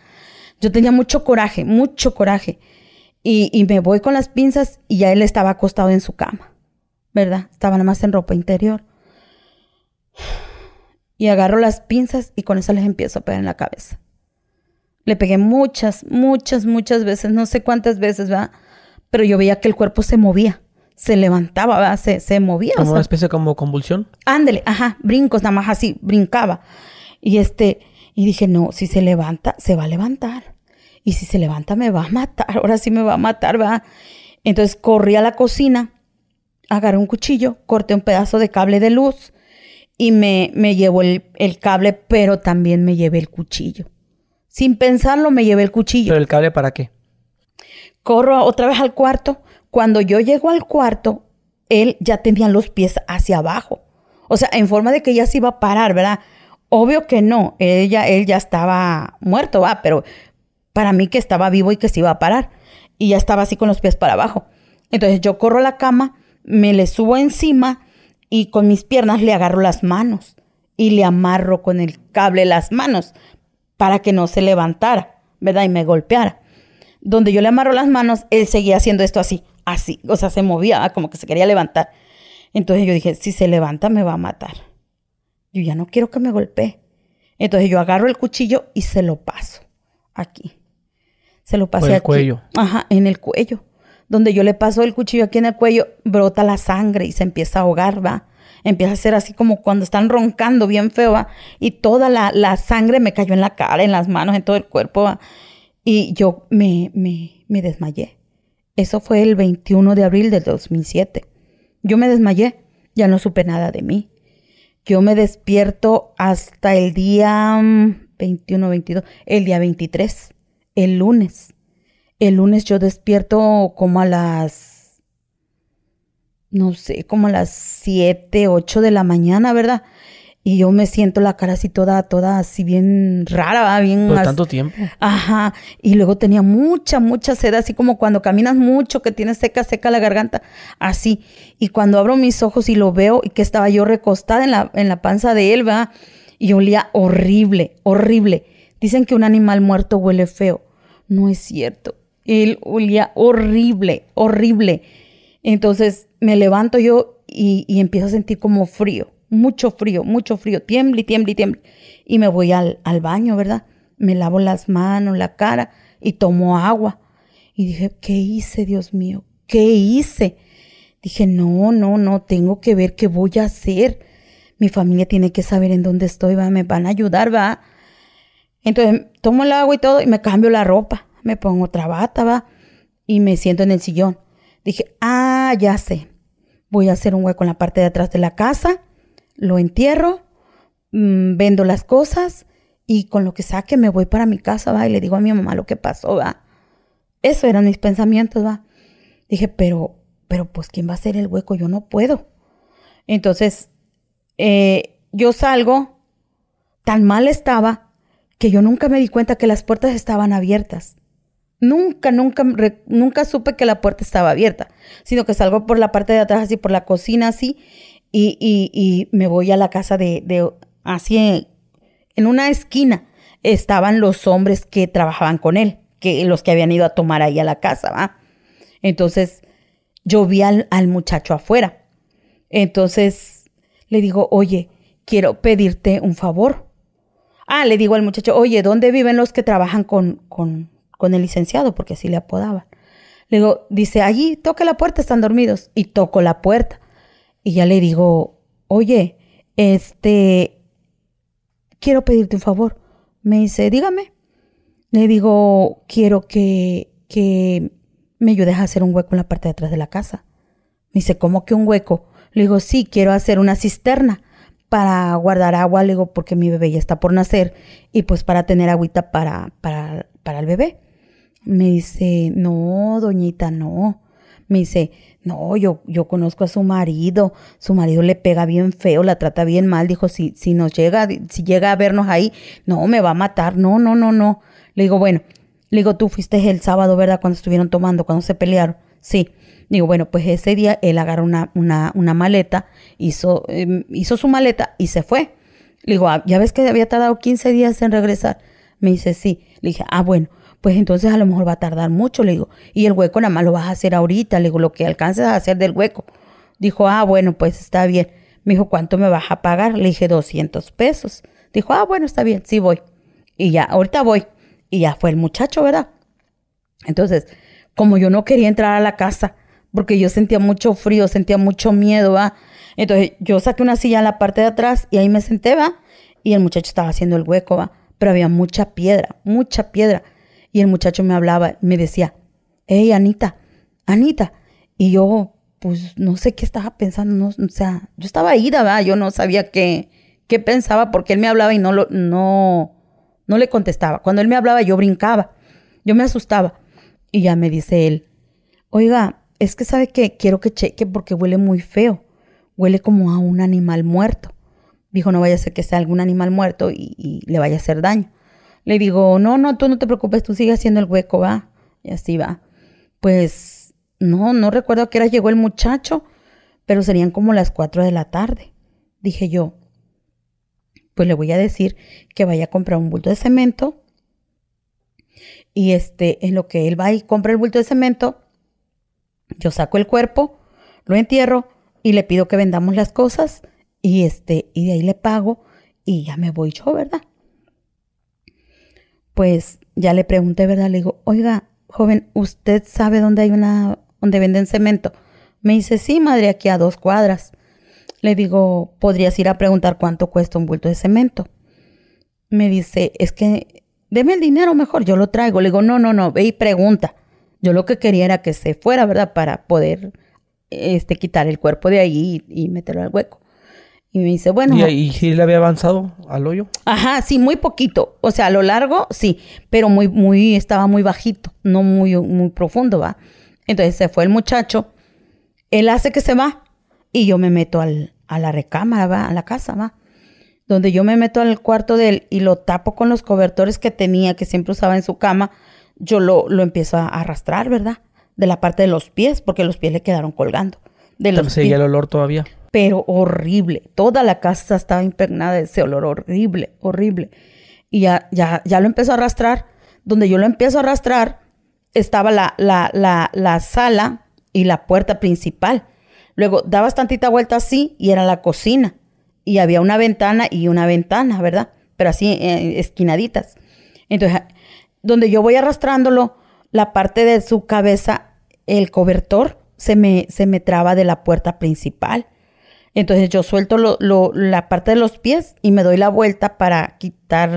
Yo tenía mucho coraje, mucho coraje. Y, me voy con las pinzas y ya él estaba acostado en su cama, ¿verdad? Estaba nada más en ropa interior. Y agarro las pinzas y con eso les empiezo a pegar en la cabeza. Le pegué muchas, muchas, muchas veces, no sé cuántas veces, ¿verdad? Pero yo veía que el cuerpo se movía, se levantaba, ¿verdad? Se, se movía. Como una especie como convulsión. Ándele, ajá, brincos, nada más así, brincaba. Y este, y dije, no, si se levanta, se va a levantar. Y si se levanta, me va a matar. Ahora sí me va a matar, va. Entonces corrí a la cocina, agarré un cuchillo, corté un pedazo de cable de luz y me, me llevo el, el cable, pero también me llevé el cuchillo. Sin pensarlo, me llevé el cuchillo. ¿Pero el cable para qué? Corro otra vez al cuarto. Cuando yo llego al cuarto, él ya tenía los pies hacia abajo. O sea, en forma de que ya se iba a parar, ¿verdad? Obvio que no, ella, él ya estaba muerto, va, pero para mí que estaba vivo y que se iba a parar. Y ya estaba así con los pies para abajo. Entonces yo corro a la cama, me le subo encima y con mis piernas le agarro las manos y le amarro con el cable las manos para que no se levantara, ¿verdad? Y me golpeara. Donde yo le amarro las manos, él seguía haciendo esto así, así, o sea, se movía como que se quería levantar. Entonces yo dije, si se levanta me va a matar yo ya no quiero que me golpee. Entonces yo agarro el cuchillo y se lo paso aquí. Se lo pasé en el cuello. Ajá, en el cuello. Donde yo le paso el cuchillo aquí en el cuello, brota la sangre y se empieza a ahogar, va. Empieza a ser así como cuando están roncando bien feo, va. Y toda la, la sangre me cayó en la cara, en las manos, en todo el cuerpo, va. Y yo me, me, me desmayé. Eso fue el 21 de abril del 2007. Yo me desmayé, ya no supe nada de mí. Yo me despierto hasta el día 21, mm, 22, el día 23, el lunes. El lunes yo despierto como a las, no sé, como a las 7, 8 de la mañana, ¿verdad? Y yo me siento la cara así toda, toda así bien rara, bien... Por tanto tiempo. Ajá. Y luego tenía mucha, mucha sed, así como cuando caminas mucho, que tienes seca, seca la garganta, así. Y cuando abro mis ojos y lo veo, y que estaba yo recostada en la, en la panza de él, ¿verdad? Y olía horrible, horrible. Dicen que un animal muerto huele feo. No es cierto. Él olía horrible, horrible. Entonces me levanto yo y, y empiezo a sentir como frío mucho frío, mucho frío, tiemble, tiemble, tiemble. Y me voy al, al baño, ¿verdad? Me lavo las manos, la cara y tomo agua. Y dije, ¿qué hice, Dios mío? ¿Qué hice? Dije, no, no, no, tengo que ver qué voy a hacer. Mi familia tiene que saber en dónde estoy, va, me van a ayudar, va. Entonces tomo el agua y todo y me cambio la ropa. Me pongo otra bata, va. Y me siento en el sillón. Dije, ah, ya sé. Voy a hacer un hueco en la parte de atrás de la casa lo entierro, mm, vendo las cosas y con lo que saque me voy para mi casa, va, y le digo a mi mamá lo que pasó, va. Eso eran mis pensamientos, va. Dije, pero, pero pues ¿quién va a hacer el hueco? Yo no puedo. Entonces, eh, yo salgo, tan mal estaba, que yo nunca me di cuenta que las puertas estaban abiertas. Nunca, nunca, nunca supe que la puerta estaba abierta, sino que salgo por la parte de atrás, así por la cocina, así, y, me voy a la casa de, de, así, en una esquina estaban los hombres que trabajaban con él, que los que habían ido a tomar ahí a la casa, ¿va? Entonces, yo vi al, muchacho afuera. Entonces, le digo, oye, quiero pedirte un favor. Ah, le digo al muchacho, oye, ¿dónde viven los que trabajan con, con, con el licenciado? Porque así le apodaban. Le digo, dice, allí, toque la puerta, están dormidos. Y toco la puerta. Y ya le digo, oye, este, quiero pedirte un favor. Me dice, dígame. Le digo, quiero que, que me ayudes a hacer un hueco en la parte de atrás de la casa. Me dice, ¿cómo que un hueco? Le digo, sí, quiero hacer una cisterna para guardar agua, le digo, porque mi bebé ya está por nacer y pues para tener agüita para, para, para el bebé. Me dice, no, doñita, no. Me dice, no, yo, yo conozco a su marido, su marido le pega bien feo, la trata bien mal, dijo, si, si nos llega, si llega a vernos ahí, no, me va a matar, no, no, no, no. Le digo, bueno, le digo, tú fuiste el sábado, ¿verdad? Cuando estuvieron tomando, cuando se pelearon. Sí. Digo, bueno, pues ese día él agarró una, una, una maleta, hizo, em, hizo su maleta y se fue. Le digo, ah, ¿ya ves que había tardado 15 días en regresar? Me dice, sí. Le dije, ah, bueno, pues entonces a lo mejor va a tardar mucho, le digo, y el hueco nada más lo vas a hacer ahorita, le digo, lo que alcances a hacer del hueco. Dijo, ah, bueno, pues está bien. Me dijo, ¿cuánto me vas a pagar? Le dije, 200 pesos. Dijo, ah, bueno, está bien, sí voy. Y ya, ahorita voy. Y ya fue el muchacho, ¿verdad? Entonces, como yo no quería entrar a la casa, porque yo sentía mucho frío, sentía mucho miedo, ¿va? Entonces yo saqué una silla en la parte de atrás y ahí me senté, ¿va? Y el muchacho estaba haciendo el hueco, ¿va? Pero había mucha piedra, mucha piedra. Y el muchacho me hablaba, me decía, hey, Anita, Anita. Y yo, pues, no sé qué estaba pensando, no, o sea, yo estaba ida, ¿verdad? Yo no sabía qué, qué pensaba porque él me hablaba y no, lo, no, no le contestaba. Cuando él me hablaba, yo brincaba, yo me asustaba. Y ya me dice él, oiga, es que sabe que quiero que cheque porque huele muy feo, huele como a un animal muerto. Dijo, no vaya a ser que sea algún animal muerto y, y le vaya a hacer daño. Le digo, no, no, tú no te preocupes, tú sigue haciendo el hueco, va. Y así va. Pues no, no recuerdo a qué hora llegó el muchacho, pero serían como las cuatro de la tarde. Dije yo, pues le voy a decir que vaya a comprar un bulto de cemento. Y este, en lo que él va y compra el bulto de cemento, yo saco el cuerpo, lo entierro y le pido que vendamos las cosas y este, y de ahí le pago y ya me voy yo, ¿verdad? Pues ya le pregunté, ¿verdad? Le digo, oiga, joven, ¿usted sabe dónde hay una, donde venden cemento? Me dice, sí, madre, aquí a dos cuadras. Le digo, ¿podrías ir a preguntar cuánto cuesta un bulto de cemento? Me dice, es que, deme el dinero mejor, yo lo traigo. Le digo, no, no, no, ve y pregunta. Yo lo que quería era que se fuera, ¿verdad? Para poder, este, quitar el cuerpo de ahí y meterlo al hueco. Y me dice, bueno. ¿Y, si le había avanzado al hoyo? Ajá, sí, muy poquito. O sea, a lo largo, sí, pero muy, muy, estaba muy bajito, no muy, muy profundo, va. Entonces se fue el muchacho, él hace que se va y yo me meto al, a la recámara, va, a la casa, va. Donde yo me meto al cuarto de él y lo tapo con los cobertores que tenía, que siempre usaba en su cama, yo lo, lo empiezo a arrastrar, ¿verdad? De la parte de los pies, porque los pies le quedaron colgando. De los seguía el olor todavía? Pero horrible. Toda la casa estaba impregnada de ese olor horrible, horrible. Y ya, ya, ya lo empezó a arrastrar. Donde yo lo empiezo a arrastrar, estaba la, la, la, la sala y la puerta principal. Luego dabas tantita vuelta así y era la cocina. Y había una ventana y una ventana, ¿verdad? Pero así eh, esquinaditas. Entonces, donde yo voy arrastrándolo, la parte de su cabeza, el cobertor, se me, se me traba de la puerta principal. Entonces yo suelto la parte de los pies y me doy la vuelta para quitar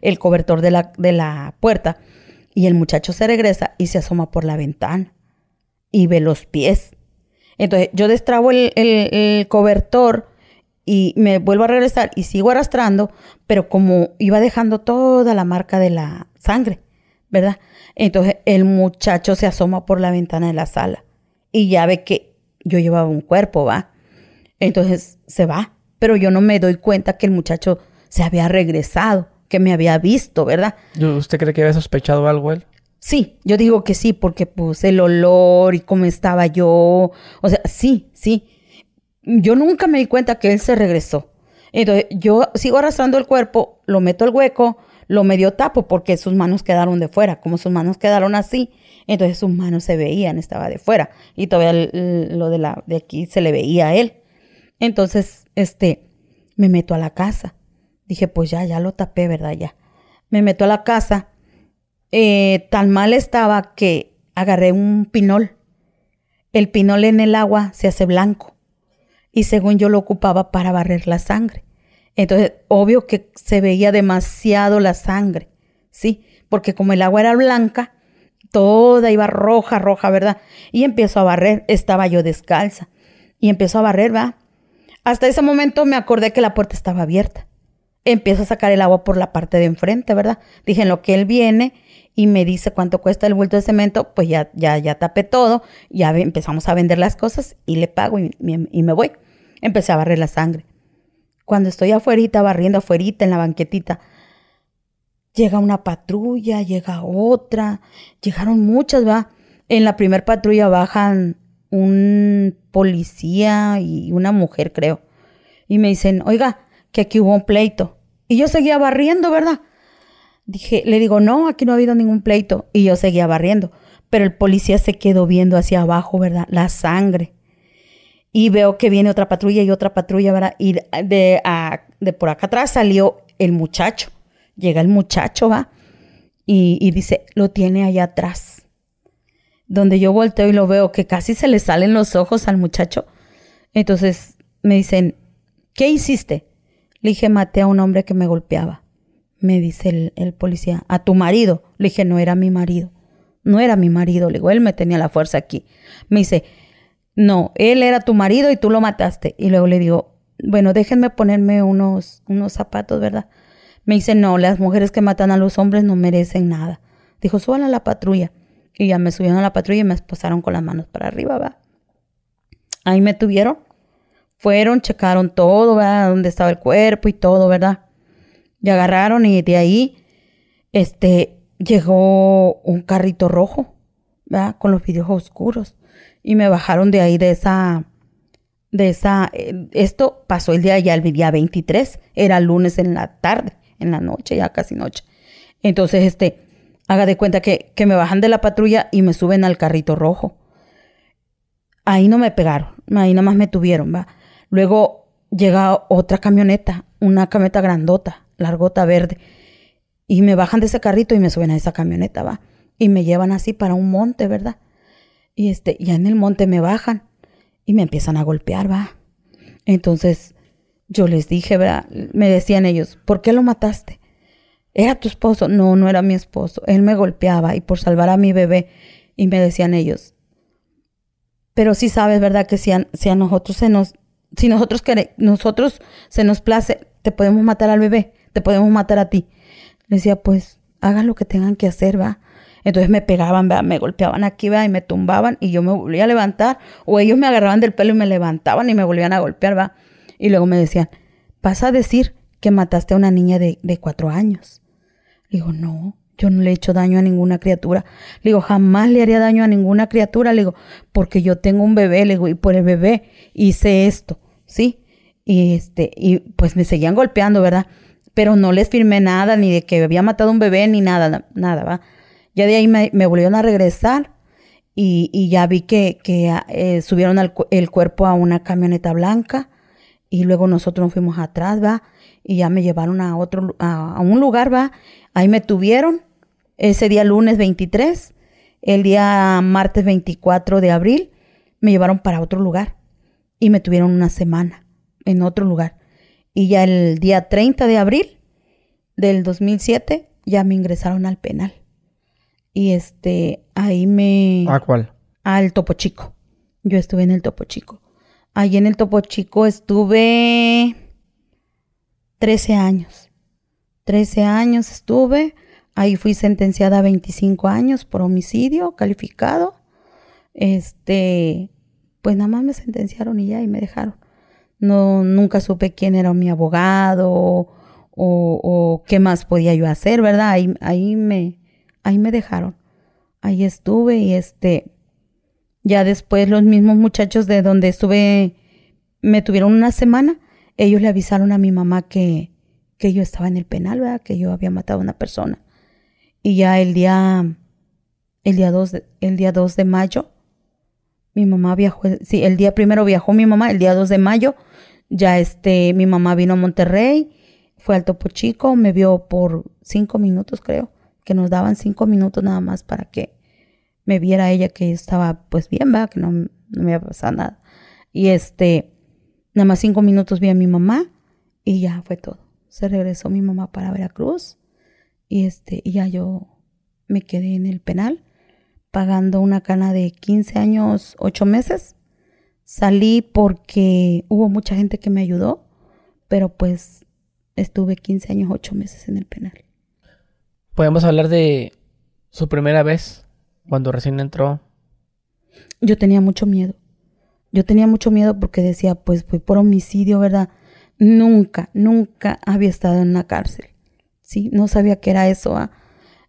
el cobertor de la, de la puerta. Y el muchacho se regresa y se asoma por la ventana y ve los pies. Entonces yo destrabo el, el, cobertor y me vuelvo a regresar y sigo arrastrando, pero como iba dejando toda la marca de la sangre, ¿verdad? Entonces el muchacho se asoma por la ventana de la sala y ya ve que yo llevaba un cuerpo, ¿va? Entonces se va, pero yo no me doy cuenta que el muchacho se había regresado, que me había visto, ¿verdad? ¿Usted cree que había sospechado algo él? Sí, yo digo que sí, porque pues el olor y cómo estaba yo, o sea, sí, sí yo nunca me di cuenta que él se regresó. Entonces yo sigo arrastrando el cuerpo, lo meto al hueco, lo medio tapo porque sus manos quedaron de fuera. Como sus manos quedaron así, entonces sus manos se veían, estaba de fuera. Y todavía lo de, la, de aquí se le veía a él. Entonces, este, me meto a la casa. Dije, pues ya, ya lo tapé, ¿verdad? Ya. Me meto a la casa. Eh, tan mal estaba que agarré un pinol. El pinol en el agua se hace blanco y según yo lo ocupaba para barrer la sangre. Entonces, obvio que se veía demasiado la sangre, ¿sí? Porque como el agua era blanca, toda iba roja, roja, ¿verdad? Y empiezo a barrer, estaba yo descalza, y empiezo a barrer, ¿va? Hasta ese momento me acordé que la puerta estaba abierta. Empiezo a sacar el agua por la parte de enfrente, ¿verdad? Dije, en lo que él viene y me dice cuánto cuesta el bulto de cemento, pues ya, ya, ya tapé todo, ya empezamos a vender las cosas y le pago y me voy. Empecé a barrer la sangre. Cuando estoy afuera, barriendo afuera en la banquetita, llega una patrulla, llega otra, llegaron muchas, va. En la primera patrulla bajan un policía y una mujer, creo. Y me dicen, oiga, que aquí hubo un pleito. Y yo seguía barriendo, ¿verdad? Dije, le digo, no, aquí no ha habido ningún pleito. Y yo seguía barriendo. Pero el policía se quedó viendo hacia abajo, ¿verdad? La sangre y veo que viene otra patrulla y otra patrulla, ¿verdad? Y de, de por acá atrás salió el muchacho. Llega el muchacho, ¿va? Y, y, dice, lo tiene allá atrás. Donde yo volteo y lo veo que casi se le salen los ojos al muchacho. Entonces me dicen, ¿qué hiciste? Le dije, maté a un hombre que me golpeaba. Me dice el, policía, a tu marido. Le dije, no era mi marido. No era mi marido. Le digo, él me tenía la fuerza aquí. Me dice, no, él era tu marido y tú lo mataste. Y luego le digo, bueno, déjenme ponerme unos, unos zapatos, ¿verdad? Me dice, no, las mujeres que matan a los hombres no merecen nada. Dijo, suban a la patrulla. Y ya me subieron a la patrulla y me esposaron con las manos para arriba, ¿va? Ahí me tuvieron. Fueron, checaron todo, ¿verdad? Dónde estaba el cuerpo y todo, ¿verdad? Y agarraron y de ahí, este, llegó un carrito rojo, ¿verdad? Con los vidrios oscuros y me bajaron de ahí de esa, de esa, eh, esto pasó el día ya el día 23, era lunes en la tarde, en la noche, ya casi noche. Entonces, este, haga de cuenta que, que me bajan de la patrulla y me suben al carrito rojo. Ahí no me pegaron, ahí nada más me tuvieron, va. Luego llega otra camioneta, una camioneta grandota, largota verde, y me bajan de ese carrito y me suben a esa camioneta, va. Y me llevan así para un monte, ¿verdad? Y este, ya en el monte me bajan y me empiezan a golpear, va. Entonces yo les dije, ¿verdad? Me decían ellos, ¿por qué lo mataste? ¿Era tu esposo? No, no era mi esposo. Él me golpeaba y por salvar a mi bebé. Y me decían ellos, pero sí sabes, ¿verdad? Que si a, nosotros se nos, si nosotros queremos, nosotros se nos place, te podemos matar al bebé, te podemos matar a ti. Le decía, pues hagan lo que tengan que hacer, va. Entonces me pegaban, me golpeaban aquí y me tumbaban y yo me volvía a levantar o ellos me agarraban del pelo y me levantaban y me volvían a golpear, ¿va? Y luego me decían, ¿vas a decir que mataste a una niña de cuatro años? Digo, no, yo no le he hecho daño a ninguna criatura. Le digo, jamás le haría daño a ninguna criatura. Le digo, porque yo tengo un bebé, le digo, y por el bebé hice esto, ¿sí? Y este, y pues me seguían golpeando, ¿verdad? Pero no les firmé nada, ni de que había matado un bebé, ni nada, nada, ¿va? Ya de ahí me, volvieron a regresar y, ya vi que, eh, subieron el cuerpo a una camioneta blanca y luego nosotros nos fuimos atrás, va, y ya me llevaron a otro, a, un lugar, va, ahí me tuvieron ese día lunes 23, el día martes 24 de abril, me llevaron para otro lugar y me tuvieron una semana en otro lugar. Y ya el día 30 de abril del 2007 ya me ingresaron al penal. Y este, ahí me... ¿A cuál? Al Topo Chico. Yo estuve en el Topo Chico. Allí en el Topo Chico estuve 13 años. 13 años estuve. Ahí fui sentenciada a 25 años por homicidio calificado. Este, pues nada más me sentenciaron y ya y me dejaron. No, nunca supe quién era mi abogado o, o qué más podía yo hacer, ¿verdad? Ahí, ahí me, ahí me dejaron. Ahí estuve y este, ya después los mismos muchachos de donde estuve me tuvieron una semana. Ellos le avisaron a mi mamá que, que yo estaba en el penal, ¿verdad? Que yo había matado a una persona. Y ya el día, el día 2 de, el día 2 de mayo, mi mamá viajó, sí, el día primero viajó mi mamá, el día 2 de mayo, ya este, mi mamá vino a Monterrey, fue al Topo Chico, me vio por cinco minutos, creo, que nos daban cinco minutos nada más para que me viera ella que estaba pues bien, ¿verdad? Que no, no me había pasado nada. Y este, nada más cinco minutos vi a mi mamá y ya fue todo. Se regresó mi mamá para Veracruz y este, y ya yo me quedé en el penal pagando una cana de 15 años, 8 meses. Salí porque hubo mucha gente que me ayudó, pero pues estuve 15 años, 8 meses en el penal. Podemos hablar de su primera vez cuando recién entró? Yo tenía mucho miedo. Yo tenía mucho miedo porque decía, pues voy por homicidio, ¿verdad? Nunca, nunca había estado en una cárcel. Sí, no sabía qué era eso.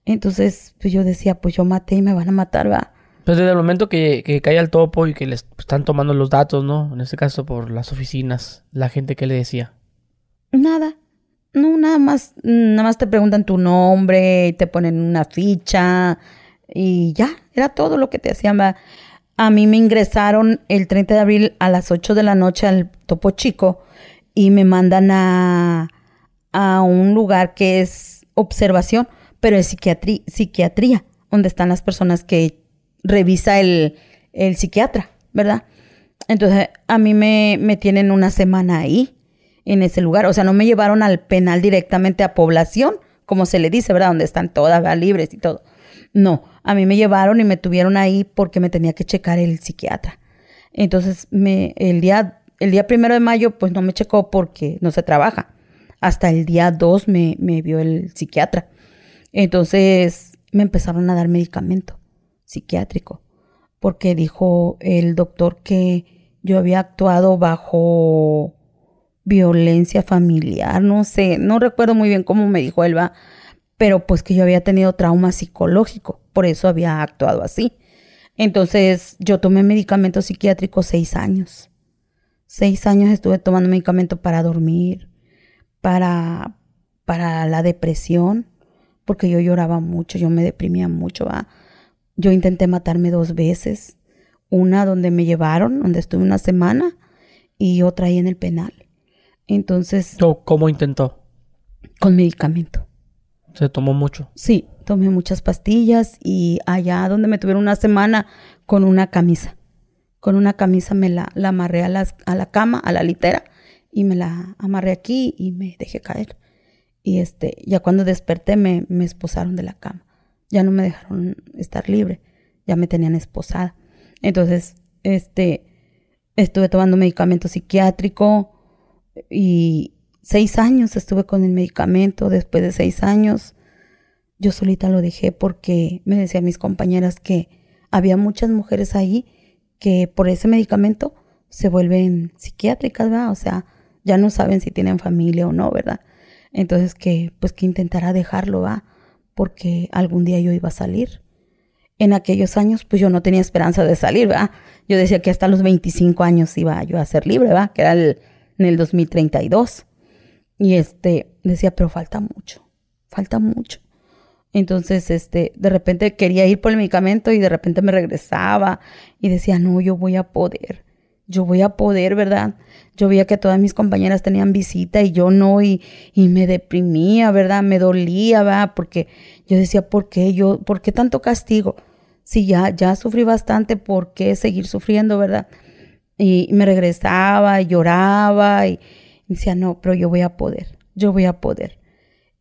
Entonces, pues yo decía, pues yo maté y me van a matar, ¿va? Pues desde el momento que, que cae al topo y que les están tomando los datos, ¿no? En este caso por las oficinas, la gente que le decía. Nada. No, nada más, nada más te preguntan tu nombre, te ponen una ficha, y ya, era todo lo que te hacían. A mí me ingresaron el 30 de abril a las 8 de la noche al Topo Chico y me mandan a, a un lugar que es observación, pero es psiquiatría, psiquiatría, donde están las personas que revisa el, el psiquiatra, ¿verdad? Entonces, a mí me, me, tienen una semana ahí, en ese lugar. O sea, no me llevaron al penal directamente a población, como se le dice, ¿verdad? Donde están todas libres y todo. No, a mí me llevaron y me tuvieron ahí porque me tenía que checar el psiquiatra. Entonces, me, el, día, el día primero de mayo, pues no me checó porque no se trabaja. Hasta el día 2 me, me vio el psiquiatra. Entonces, me empezaron a dar medicamento psiquiátrico porque dijo el doctor que yo había actuado bajo violencia familiar, no sé, no recuerdo muy bien cómo me dijo él, va, pero pues que yo había tenido trauma psicológico, por eso había actuado así. Entonces yo tomé medicamento psiquiátrico seis años. Seis años estuve tomando medicamento para dormir, para, para la depresión, porque yo lloraba mucho, yo me deprimía mucho. Yo intenté matarme dos veces, una donde me llevaron, donde estuve una semana, y otra ahí en el penal. Entonces... ¿Cómo intentó? Con medicamento. ¿Se tomó mucho? Sí, tomé muchas pastillas y allá donde me tuvieron una semana con una camisa. Con una camisa me la, amarré a, a la cama, a la litera, y me la amarré aquí y me dejé caer. Y este, ya cuando desperté me, me esposaron de la cama. Ya no me dejaron estar libre, ya me tenían esposada. Entonces, este, estuve tomando medicamento psiquiátrico y, Seis años estuve con el medicamento, después de seis años yo solita lo dejé porque me decían mis compañeras que había muchas mujeres ahí que por ese medicamento se vuelven psiquiátricas, ¿verdad? O sea, ya no saben si tienen familia o no, ¿verdad? Entonces que pues que intentará dejarlo, ¿va? Porque algún día yo iba a salir. En aquellos años pues yo no tenía esperanza de salir, ¿verdad? Yo decía que hasta los 25 años iba yo a ser libre, ¿verdad? Que era el, en el 2032. Y este, decía, pero falta mucho, falta mucho. Entonces, este, de repente quería ir por el medicamento y de repente me regresaba y decía, no, yo voy a poder, yo voy a poder, ¿verdad? Yo veía que todas mis compañeras tenían visita y yo no, y, y me deprimía, ¿verdad? Me dolía, ¿verdad? Porque yo decía, ¿por qué yo, por qué tanto castigo? Si ya, ya sufrí bastante, ¿por qué seguir sufriendo, verdad? Y me regresaba, y lloraba y, decía, no, pero yo voy a poder, yo voy a poder.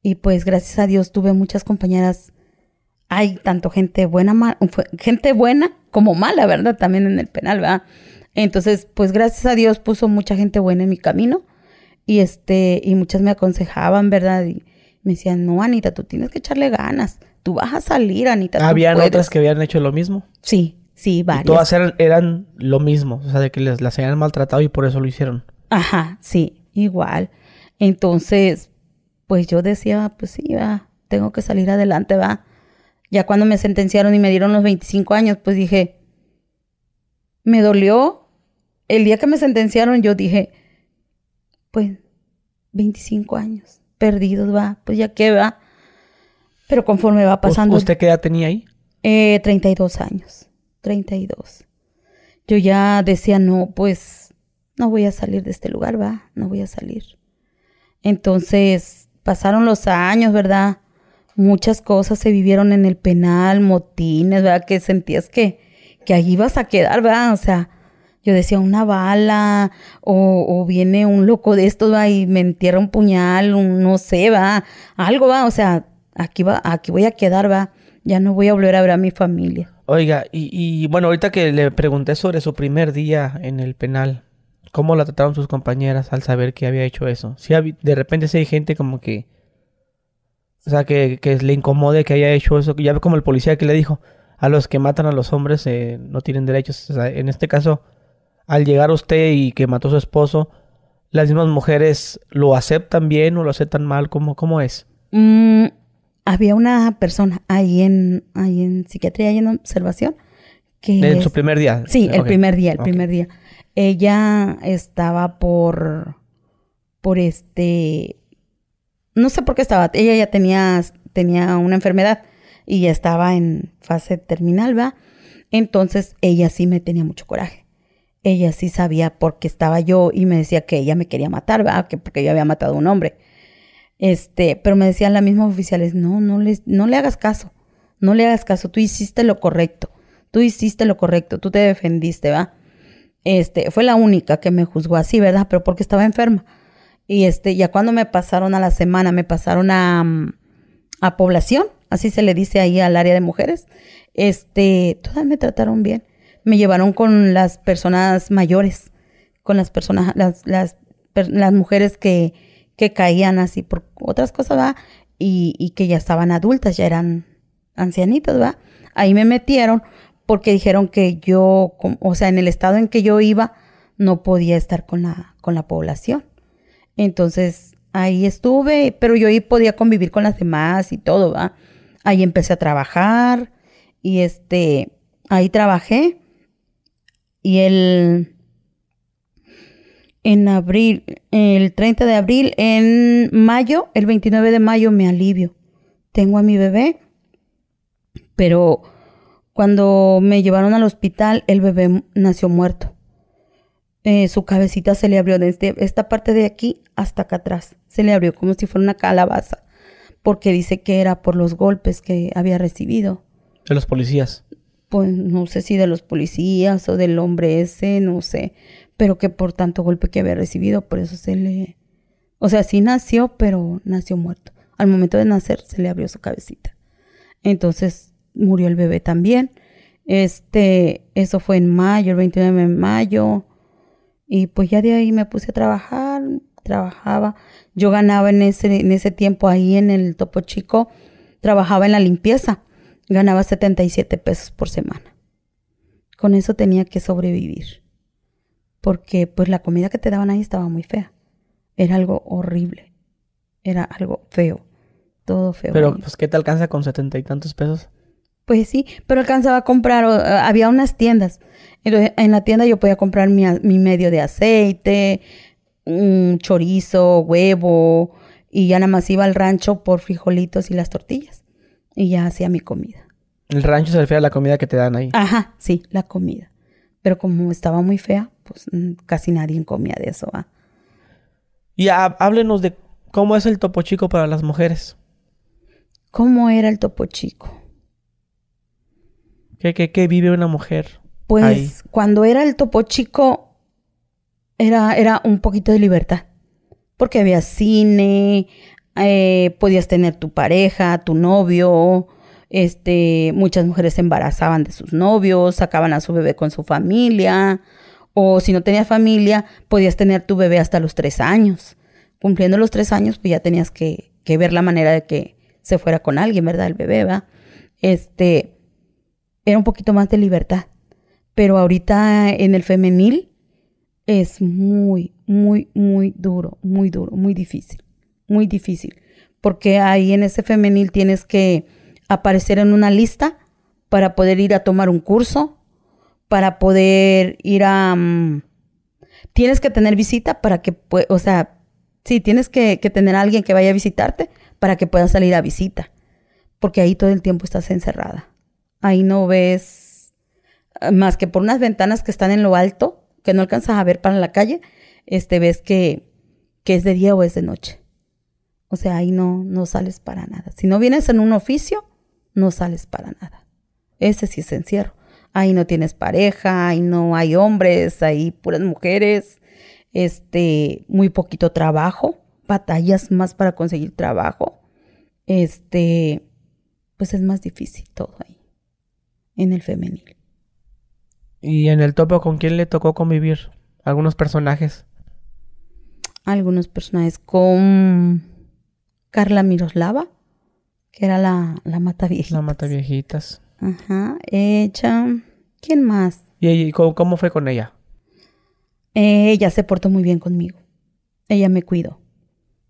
Y pues gracias a Dios tuve muchas compañeras, hay tanto gente buena, gente buena como mala, ¿verdad? También en el penal, ¿verdad? Entonces, pues gracias a Dios puso mucha gente buena en mi camino y este, y muchas me aconsejaban, ¿verdad? Y me decían, no, Anita, tú tienes que echarle ganas. Tú vas a salir, Anita. ¿Habían puedes". otras que habían hecho lo mismo? Sí, sí, Y varias. todas eran, eran lo mismo. O sea, de que les, las habían maltratado y por eso lo hicieron. Ajá, sí, igual. Entonces, pues yo decía, pues sí, va, tengo que salir adelante, va. Ya cuando me sentenciaron y me dieron los 25 años, pues dije, me dolió. El día que me sentenciaron, yo dije, pues, 25 años perdidos, va, pues ya qué va. Pero conforme va pasando... ¿Usted qué edad tenía ahí? Eh, 32 años. 32. Yo ya decía, no, pues no voy a salir de este lugar, va, no voy a salir. Entonces, pasaron los años, ¿verdad? Muchas cosas se vivieron en el penal, motines, ¿verdad? Que sentías que, que ahí ibas a quedar, ¿verdad? O sea, yo decía una bala o, viene un loco de estos, ¿va? Y me entierra un puñal, un, no sé, ¿va? Algo, ¿va? O sea, aquí, va, aquí voy a quedar, ¿va? Ya no voy a volver a ver a mi familia. Oiga, y, y bueno, ahorita que le pregunté sobre su primer día en el penal, ¿cómo la trataron sus compañeras al saber que había hecho eso? Si de repente si hay gente como que, o sea, que, que le incomode que haya hecho eso, ya ve como el policía que le dijo, a los que matan a los hombres eh, no tienen derechos. O sea, en este caso, al llegar usted y que mató a su esposo, las mismas mujeres lo aceptan bien o lo aceptan mal, ¿cómo, cómo es? Mm, había una persona ahí en, ahí en psiquiatría y en observación que... En es- su primer día. Sí, el primer día, el primer día. Ella estaba por, por este, no sé por qué estaba, ella ya tenía, tenía una enfermedad y ya estaba en fase terminal, ¿va? Entonces ella sí me tenía mucho coraje. Ella sí sabía por qué estaba yo y me decía que ella me quería matar, ¿va? Que porque yo había matado a un hombre. Este, pero me decían las mismas oficiales, no, no, les, no le hagas caso, no le hagas caso, tú hiciste lo correcto, tú hiciste lo correcto, tú te defendiste, ¿va? Este, fue la única que me juzgó así, ¿verdad? Pero porque estaba enferma. Y este, ya cuando me pasaron a la semana, me pasaron a, mm, a población, así se le dice ahí al área de mujeres, este, todas me trataron bien. Me llevaron con las personas mayores, con las personas, las, las, per- las mujeres que, que caían así por otras cosas, ¿va? Y, y que ya estaban adultas, ya eran ancianitas, ¿va? Ahí me metieron porque dijeron que yo, o sea, en el estado en que yo iba, no podía estar con la, con la población. Entonces, ahí estuve, pero yo ahí podía convivir con las demás y todo, ¿va? Ahí empecé a trabajar y este, ahí trabajé y el, en abril, el 30 de abril, en mayo, el 29 de mayo me alivio. Tengo a mi bebé, pero cuando me llevaron al hospital, el bebé nació muerto. Eh, su cabecita se le abrió desde esta parte de aquí hasta acá atrás. Se le abrió como si fuera una calabaza, porque dice que era por los golpes que había recibido. De los policías. Pues no sé si de los policías o del hombre ese, no sé, pero que por tanto golpe que había recibido, por eso se le... O sea, sí nació, pero nació muerto. Al momento de nacer se le abrió su cabecita. Entonces murió el bebé también. Este, eso fue en mayo, el 29 de mayo. Y pues ya de ahí me puse a trabajar, trabajaba. Yo ganaba en ese, en ese tiempo ahí en el Topo Chico, trabajaba en la limpieza. Ganaba 77 pesos por semana. Con eso tenía que sobrevivir. Porque pues la comida que te daban ahí estaba muy fea. Era algo horrible. Era algo feo. Todo feo. Pero, pues, ¿qué te alcanza con setenta y tantos pesos? Pues sí, pero alcanzaba a comprar, o, eh, había unas tiendas. Entonces, en la tienda yo podía comprar mi, medio de aceite, un chorizo, huevo, y ya nada más iba al rancho por frijolitos y las tortillas. Y ya hacía mi comida. El rancho se refiere a la comida que te dan ahí. Ajá, sí, la comida. Pero como estaba muy fea, pues mm, casi nadie comía de eso, ¿va? Y há- háblenos de cómo es el topo chico para las mujeres. ¿Cómo era el topo chico? ¿Qué, qué, qué vive una mujer? Pues Ahí. cuando era el topo chico, era, era un poquito de libertad. Porque había cine, eh, podías tener tu pareja, tu novio. Este, muchas mujeres se embarazaban de sus novios, sacaban a su bebé con su familia. O si no tenías familia, podías tener tu bebé hasta los tres años. Cumpliendo los tres años, pues ya tenías que, que ver la manera de que se fuera con alguien, ¿verdad? El bebé, ¿va? Este, era un poquito más de libertad. Pero ahorita en el femenil es muy, muy, muy duro, muy duro, muy difícil, muy difícil. Porque ahí en ese femenil tienes que aparecer en una lista para poder ir a tomar un curso, para poder ir a... Mm, tienes que tener visita para que, o sea, sí, tienes que, que tener a alguien que vaya a visitarte para que puedas salir a visita. Porque ahí todo el tiempo estás encerrada. Ahí no ves eh, más que por unas ventanas que están en lo alto, que no alcanzas a ver para la calle, este, ves que, que es de día o es de noche. O sea, ahí no, no sales para nada. Si no vienes en un oficio, no sales para nada. Ese sí es encierro. Ahí no tienes pareja, ahí no hay hombres, ahí puras mujeres, este, muy poquito trabajo, batallas más para conseguir trabajo. Este, pues es más difícil todo ahí, en el femenil. ¿Y en el topo con quién le tocó convivir? ¿Algunos personajes? Algunos personajes con Carla Miroslava, que era la, la mata viejitas. La mata viejitas. Ajá, ella. ¿Quién más? ¿Y, cómo, fue con ella? ella se portó muy bien conmigo. Ella me cuidó.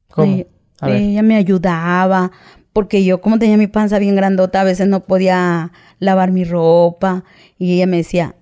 ¿Cómo? Ella, me ayudaba, porque yo como tenía mi panza bien grandota, a veces no podía lavar mi ropa. Y ella me decía,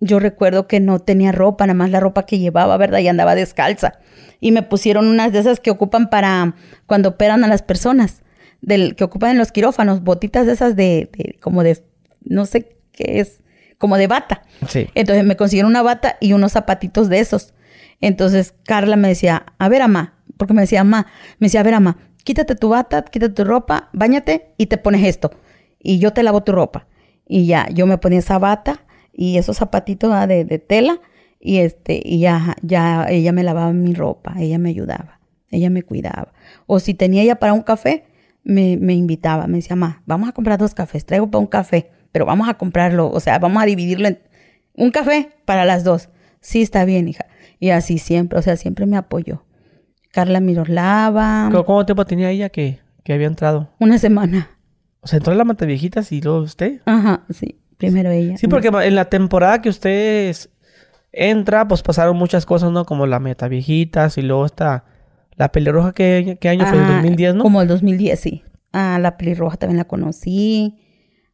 yo recuerdo que no tenía ropa, nada más la ropa que llevaba, ¿verdad? Y andaba descalza. Y me pusieron unas de esas que ocupan para cuando operan a las personas, del, que ocupan en los quirófanos, botitas de esas de, de como de, no sé qué es, como de bata. Sí. Entonces me consiguieron una bata y unos zapatitos de esos. Entonces Carla me decía, a ver, ama, porque me decía, ama, me decía, a ver, ama, quítate tu bata, quítate tu ropa, bañate y te pones esto. Y yo te lavo tu ropa. Y ya, yo me ponía esa bata y esos zapatitos de, de tela y este, y ya, ya ella me lavaba mi ropa, ella me ayudaba, ella me cuidaba. O si tenía ella para un café, me, me invitaba, me decía, ma, vamos a comprar dos cafés, traigo para un café, pero vamos a comprarlo, o sea, vamos a dividirlo en un café para las dos. Sí, está bien, hija. Y así siempre, o sea, siempre me apoyó. Carla Miroslava. ¿Cómo tiempo tenía ella que, que había entrado? Una semana. O sea, entró en la Mata Viejitas y luego usted. Ajá, sí. Primero ella. Sí, porque en la temporada que usted entra, pues pasaron muchas cosas, ¿no? Como la Meta Viejitas y luego está la pelirroja. ¿Qué, qué año fue? ¿El 2010, no? Como el 2010, sí. Ah, la pelirroja también la conocí.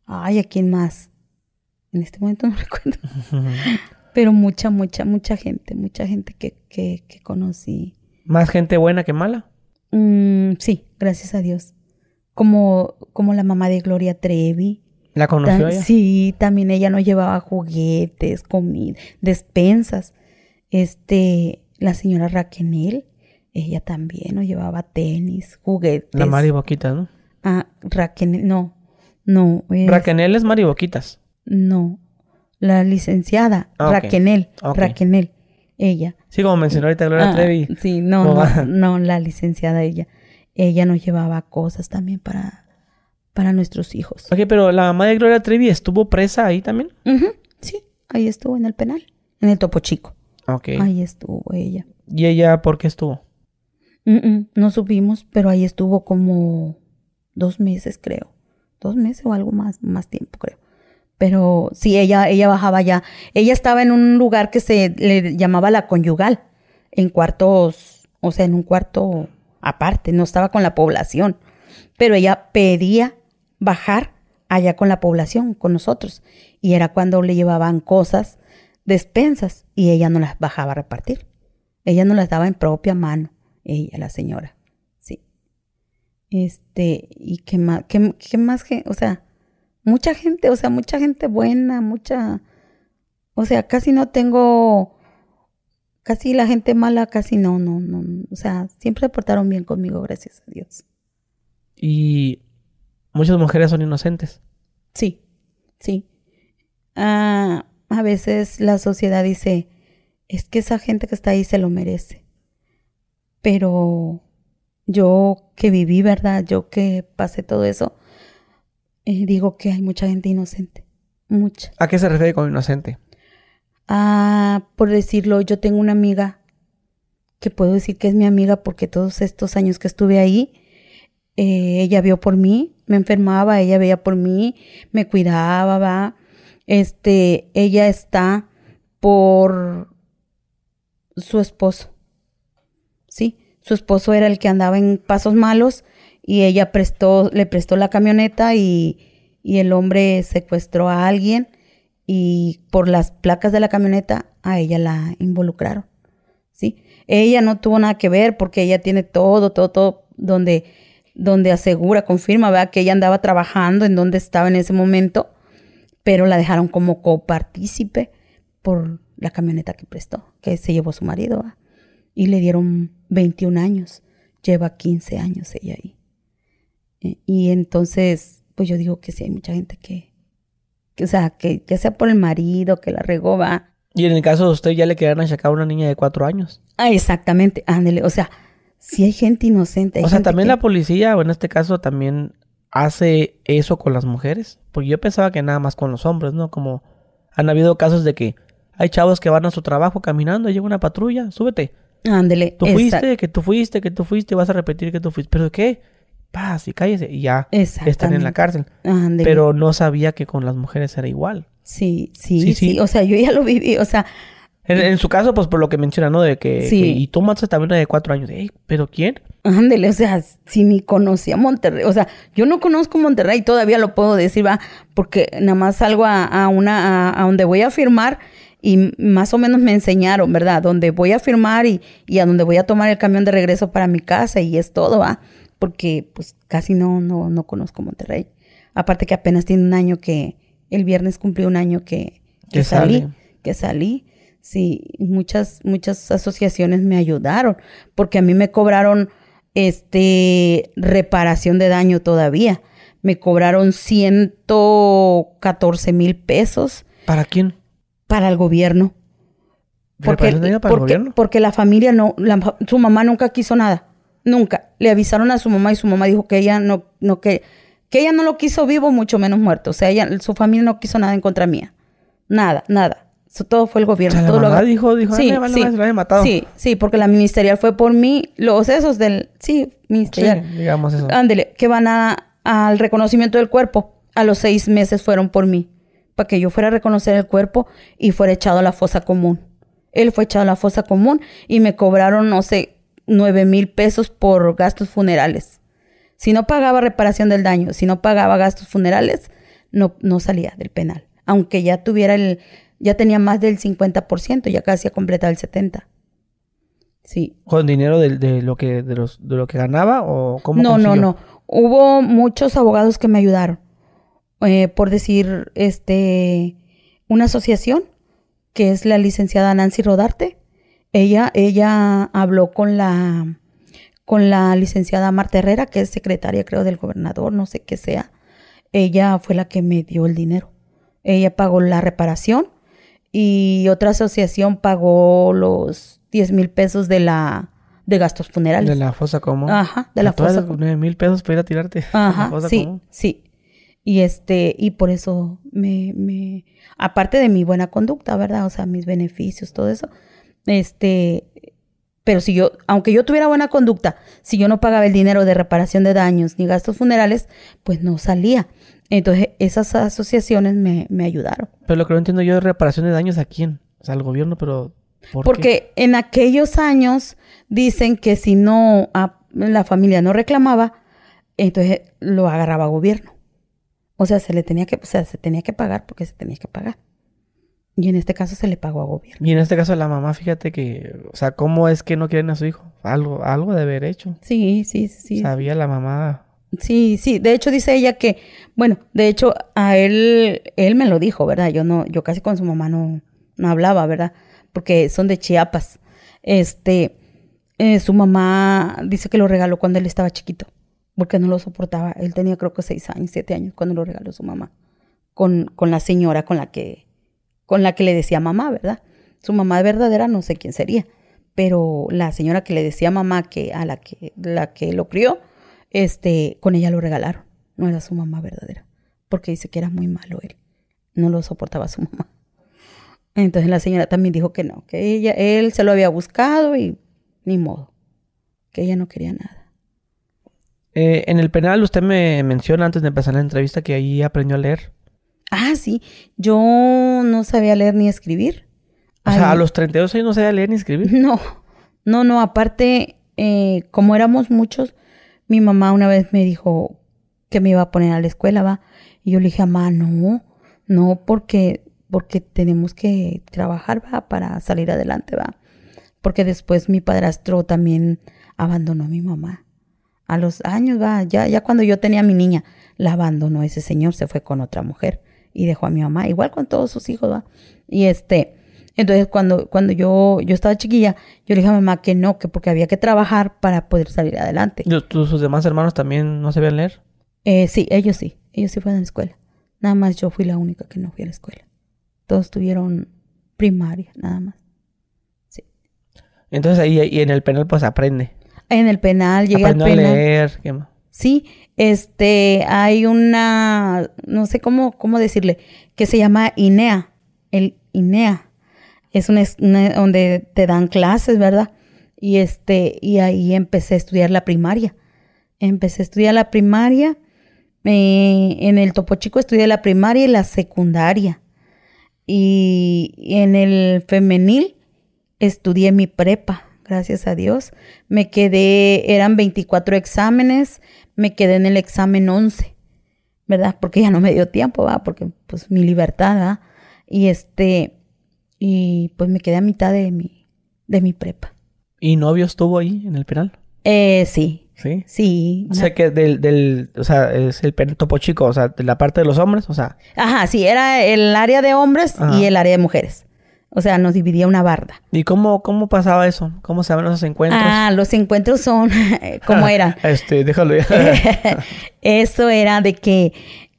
Ay, ¿a quién más? En este momento no recuerdo. Pero mucha, mucha, mucha gente, mucha gente que, que, que conocí. ¿Más gente buena que mala? Mm, sí, gracias a Dios. Como, como la mamá de Gloria Trevi. ¿La conoció ella? Sí, también ella nos llevaba juguetes, comida, despensas. Este, la señora Raquenel, ella también nos llevaba tenis, juguetes. La Mari Boquitas, ¿no? Ah, Raquenel, no, no. Es... Raquenel es Mari Boquitas. No, la licenciada, ah, Raquenel, Raquenel, ella. Sí, como mencionó ahorita Gloria ah, Trevi. Sí, no, no, no, la licenciada ella. Ella nos llevaba cosas también para para nuestros hijos. Ok, pero la mamá de Gloria Trevi estuvo presa ahí también. Sí, ahí estuvo en el penal, en el Topo Chico. Ok. Ahí estuvo ella. ¿Y ella por qué estuvo? no supimos, pero ahí estuvo como dos meses, creo. Dos meses o algo más, más tiempo, creo. Pero sí, ella, ella bajaba ya. Ella estaba en un lugar que se le llamaba la conyugal, en cuartos, o sea, en un cuarto aparte, no estaba con la población. Pero ella pedía bajar allá con la población, con nosotros. Y era cuando le llevaban cosas, despensas, y ella no las bajaba a repartir. Ella no las daba en propia mano, ella, la señora. Sí. Este, y qué más, qué, qué más, o sea, mucha gente, o sea, mucha gente buena, mucha, o sea, casi no tengo, casi la gente mala, casi no, no, no, o sea, siempre se portaron bien conmigo, gracias a Dios. Y muchas mujeres son inocentes. Sí, sí. Ah, a veces la sociedad dice, es que esa gente que está ahí se lo merece. Pero yo que viví, ¿verdad? Yo que pasé todo eso, eh, digo que hay mucha gente inocente. Mucha. ¿A qué se refiere con inocente? Ah, por decirlo, yo tengo una amiga que puedo decir que es mi amiga porque todos estos años que estuve ahí, eh, ella vio por mí, me enfermaba, ella veía por mí, me cuidaba, va. Este, ella está por su esposo. Sí, su esposo era el que andaba en pasos malos y ella prestó, le prestó la camioneta y, y el hombre secuestró a alguien y por las placas de la camioneta a ella la involucraron. ¿Sí? Ella no tuvo nada que ver porque ella tiene todo, todo, todo donde, donde asegura, confirma, ¿verdad? Que ella andaba trabajando en donde estaba en ese momento, pero la dejaron como copartícipe por la camioneta que prestó, que se llevó su marido. Y le dieron 21 años. Lleva 15 años ella ahí. Y entonces, pues yo digo que sí hay mucha gente que, que o sea, que ya sea por el marido, que la regó, va. Y en el caso de usted ya le quedaron achacar a una niña de cuatro años. Ah, exactamente, ándele. O sea, si hay gente inocente. hay o sea, gente también que- la policía, o en este caso, también hace eso con las mujeres. Porque yo pensaba que nada más con los hombres, ¿no? Como han habido casos de que hay chavos que van a su trabajo caminando, llega una patrulla, súbete. Ándele. Tú fuiste, que tú fuiste, que tú fuiste, y vas a repetir que tú fuiste. ¿Pero qué? Paz y cállese. Y ya están en la cárcel. Pero no sabía que con las mujeres era igual. Sí, sí, Sí, sí, sí. O sea, yo ya lo viví. O sea, En, en su caso, pues por lo que menciona, ¿no? De que, Sí. que- y tú matas también una de cuatro años. Ey, ¿pero quién? ándele. O sea, si ni conocía Monterrey. O sea, yo no conozco Monterrey, todavía lo puedo decir, va, porque nada más salgo a, a una, a, a donde voy a firmar y más o menos me enseñaron, ¿verdad? Donde voy a firmar y, y a donde voy a tomar el camión de regreso para mi casa y es todo, va. Porque pues casi no, no, no conozco Monterrey. Aparte que apenas tiene un año que, el viernes cumplí un año que, que salí, sale. que salí. Sí, muchas, muchas asociaciones me ayudaron, porque a mí me cobraron este reparación de daño todavía. Me cobraron 114 mil pesos ¿Para quién? para el gobierno. Porque, ¿Reparación de daño para el gobierno? porque la familia no, la- su mamá nunca quiso nada. Nunca. Le avisaron a su mamá y su mamá dijo que ella no, no que, que ella no lo quiso vivo, mucho menos muerto. O sea, ella, su familia no quiso nada en contra mía. Nada, nada. Eso todo fue el O gobierno. sea, todo mamá dijo, dijo, Sí, "Ay, me vale sí. la había matado. Sí, sí, porque la ministerial fue por mí. Los esos del, sí, Sí, ministerial. digamos eso. Ándele, que van a, al reconocimiento del cuerpo. A los seis meses fueron por mí. Para que yo fuera a reconocer el cuerpo y fuera echado a la fosa común. Él fue echado a la fosa común y me cobraron, no sé, nueve mil pesos por gastos funerales. Si no pagaba reparación del daño, si no pagaba gastos funerales, no, no salía del penal. Aunque ya tuviera el, ya tenía más del 50%, ya casi ha completado el 70%. Sí, ¿Con dinero de, de lo que de, los, de lo que ganaba o cómo no, no, no. Hubo muchos abogados que me ayudaron. Eh, por decir, este, una asociación que es la licenciada Nancy Rodarte. Ella, ella habló con la, con la licenciada Marta Herrera, que es secretaria, creo, del gobernador, no sé qué sea. Ella fue la que me dio el dinero. Ella pagó la reparación y otra asociación pagó los 10 mil pesos de la, de gastos funerales. De la fosa común. Ajá, de la fosa las común. nueve mil pesos para ir a tirarte. la Ajá, fosa sí, común. sí. Y este, y por eso me, me, aparte de mi buena conducta, ¿verdad? O sea, mis beneficios, todo eso. Este, pero si yo, aunque yo tuviera buena conducta, si yo no pagaba el dinero de reparación de daños ni gastos funerales, pues no salía. Entonces, esas asociaciones me, me ayudaron. Pero lo que no entiendo yo es reparación de daños a quién. O sea, al gobierno, pero ¿por qué? Porque en aquellos años dicen que si no ah, la familia no reclamaba, entonces lo agarraba gobierno. O sea, se le tenía que, o sea, se tenía que pagar porque se tenía que pagar. Y en este caso se le pagó a gobierno. Y en este caso la mamá, fíjate que, o sea, ¿cómo es que no quieren a su hijo? Algo, algo de haber hecho. Sí, sí, sí. Sabía la mamá. Sí, sí. De hecho dice ella que, bueno, de hecho a él, él me lo dijo, ¿verdad? Yo no, yo casi con su mamá no, no hablaba, ¿verdad? Porque son de Chiapas. Este, eh, su mamá dice que lo regaló cuando él estaba chiquito, porque no lo soportaba. Él tenía creo que seis años, siete años cuando lo regaló su mamá, con, con la señora con la que, con la que le decía mamá, ¿verdad? Su mamá verdadera no sé quién sería, pero la señora que le decía mamá que a la que, la que lo crió, este, con ella lo regalaron. No era su mamá verdadera, porque dice que era muy malo él. No lo soportaba su mamá. Entonces la señora también dijo que no, que ella, él se lo había buscado y ni modo, que ella no quería nada. Eh, en el penal usted me menciona antes de empezar la entrevista que ahí aprendió a leer. Ah, sí, yo no sabía leer ni escribir. O sea, a los 32 años no sabía leer ni escribir. No, no, no, aparte, eh, como éramos muchos, mi mamá una vez me dijo que me iba a poner a la escuela, va. Y yo le dije, mamá, no, no, porque, porque tenemos que trabajar, va, para salir adelante, va. Porque después mi padrastro también abandonó a mi mamá. A los años, va, ya, ya cuando yo tenía a mi niña, la abandonó ese señor, se fue con otra mujer y dejó a mi mamá, igual con todos sus hijos, va. Y este, entonces cuando, cuando yo, yo estaba chiquilla, yo le dije a mi mamá que no, que porque había que trabajar para poder salir adelante. ¿Y ¿Tus, demás hermanos también no sabían leer? Eh, sí, ellos sí, ellos sí fueron a la escuela. Nada más yo fui la única que no fui a la escuela. Todos tuvieron primaria, nada más. Entonces ahí y en el penal pues aprende. En el penal, llegué al Aprendió a penal. leer. ¿qué más? Sí, este, hay una, no sé cómo, cómo decirle, que se llama INEA, el INEA. Es es- una- donde te dan clases, ¿verdad? Y este, y ahí empecé a estudiar la primaria. Empecé a estudiar la primaria. eh, en el Topo Chico estudié la primaria y la secundaria. Y en el femenil estudié mi prepa, gracias a Dios. Me quedé, eran 24 exámenes, me quedé en el examen 11, ¿verdad? Porque ya no me dio tiempo, ¿va? Porque pues mi libertad, ¿va? Y este, y pues me quedé a mitad de mi, de mi prepa. ¿Y novio estuvo ahí en el penal? Eh, sí, Sí. sí. O sea que del, del, o sea, es el topo chico, o sea, de la parte de los hombres, o sea, Ajá, sí, era el área de hombres Ajá. y el área de mujeres. O sea, nos dividía una barda. ¿y cómo, cómo pasaba eso? ¿Cómo se esos encuentros? Ah, los encuentros son como eran. Este, déjalo ya. Eso era de que,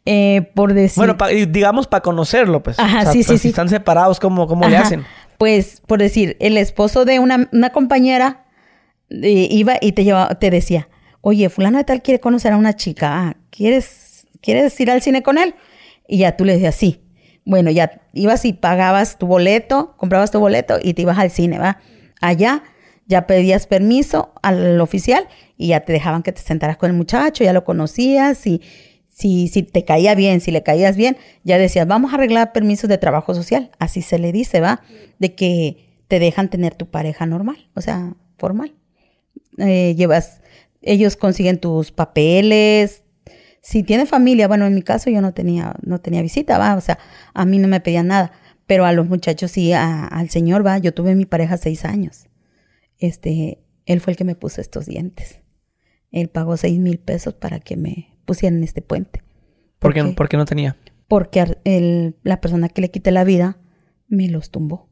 eh, por decir... bueno, pa- digamos para conocerlo, pues. Ajá, O sea, sí, sí, pues, sí. Si están separados, ¿cómo, cómo le hacen? Pues, por decir, el esposo de una, una compañera eh, iba y te llevaba, te decía, oye, fulano de tal quiere conocer a una chica, ah, ¿quieres, ¿quieres ir al cine con él? Y ya tú le decías, sí. Bueno, ya ibas y pagabas tu boleto, comprabas tu boleto y te ibas al cine, ¿va? Allá ya pedías permiso al oficial y ya te dejaban que te sentaras con el muchacho, ya lo conocías y si, si te caía bien, si le caías bien, ya decías, vamos a arreglar permisos de trabajo social. Así se le dice, ¿va? De que te dejan tener tu pareja normal, o sea, formal. Eh, llevas, ellos consiguen tus papeles. Si tienes familia, bueno, en mi caso yo no tenía, no tenía visita, va, o sea, a mí no me pedían nada, pero a los muchachos sí, a- al señor, va, yo tuve mi pareja seis años. Este, él fue el que me puso estos dientes. Él pagó seis mil pesos para que me pusieran este puente. ¿Por qué, por qué no tenía? Porque el- la persona que le quité la vida me los tumbó.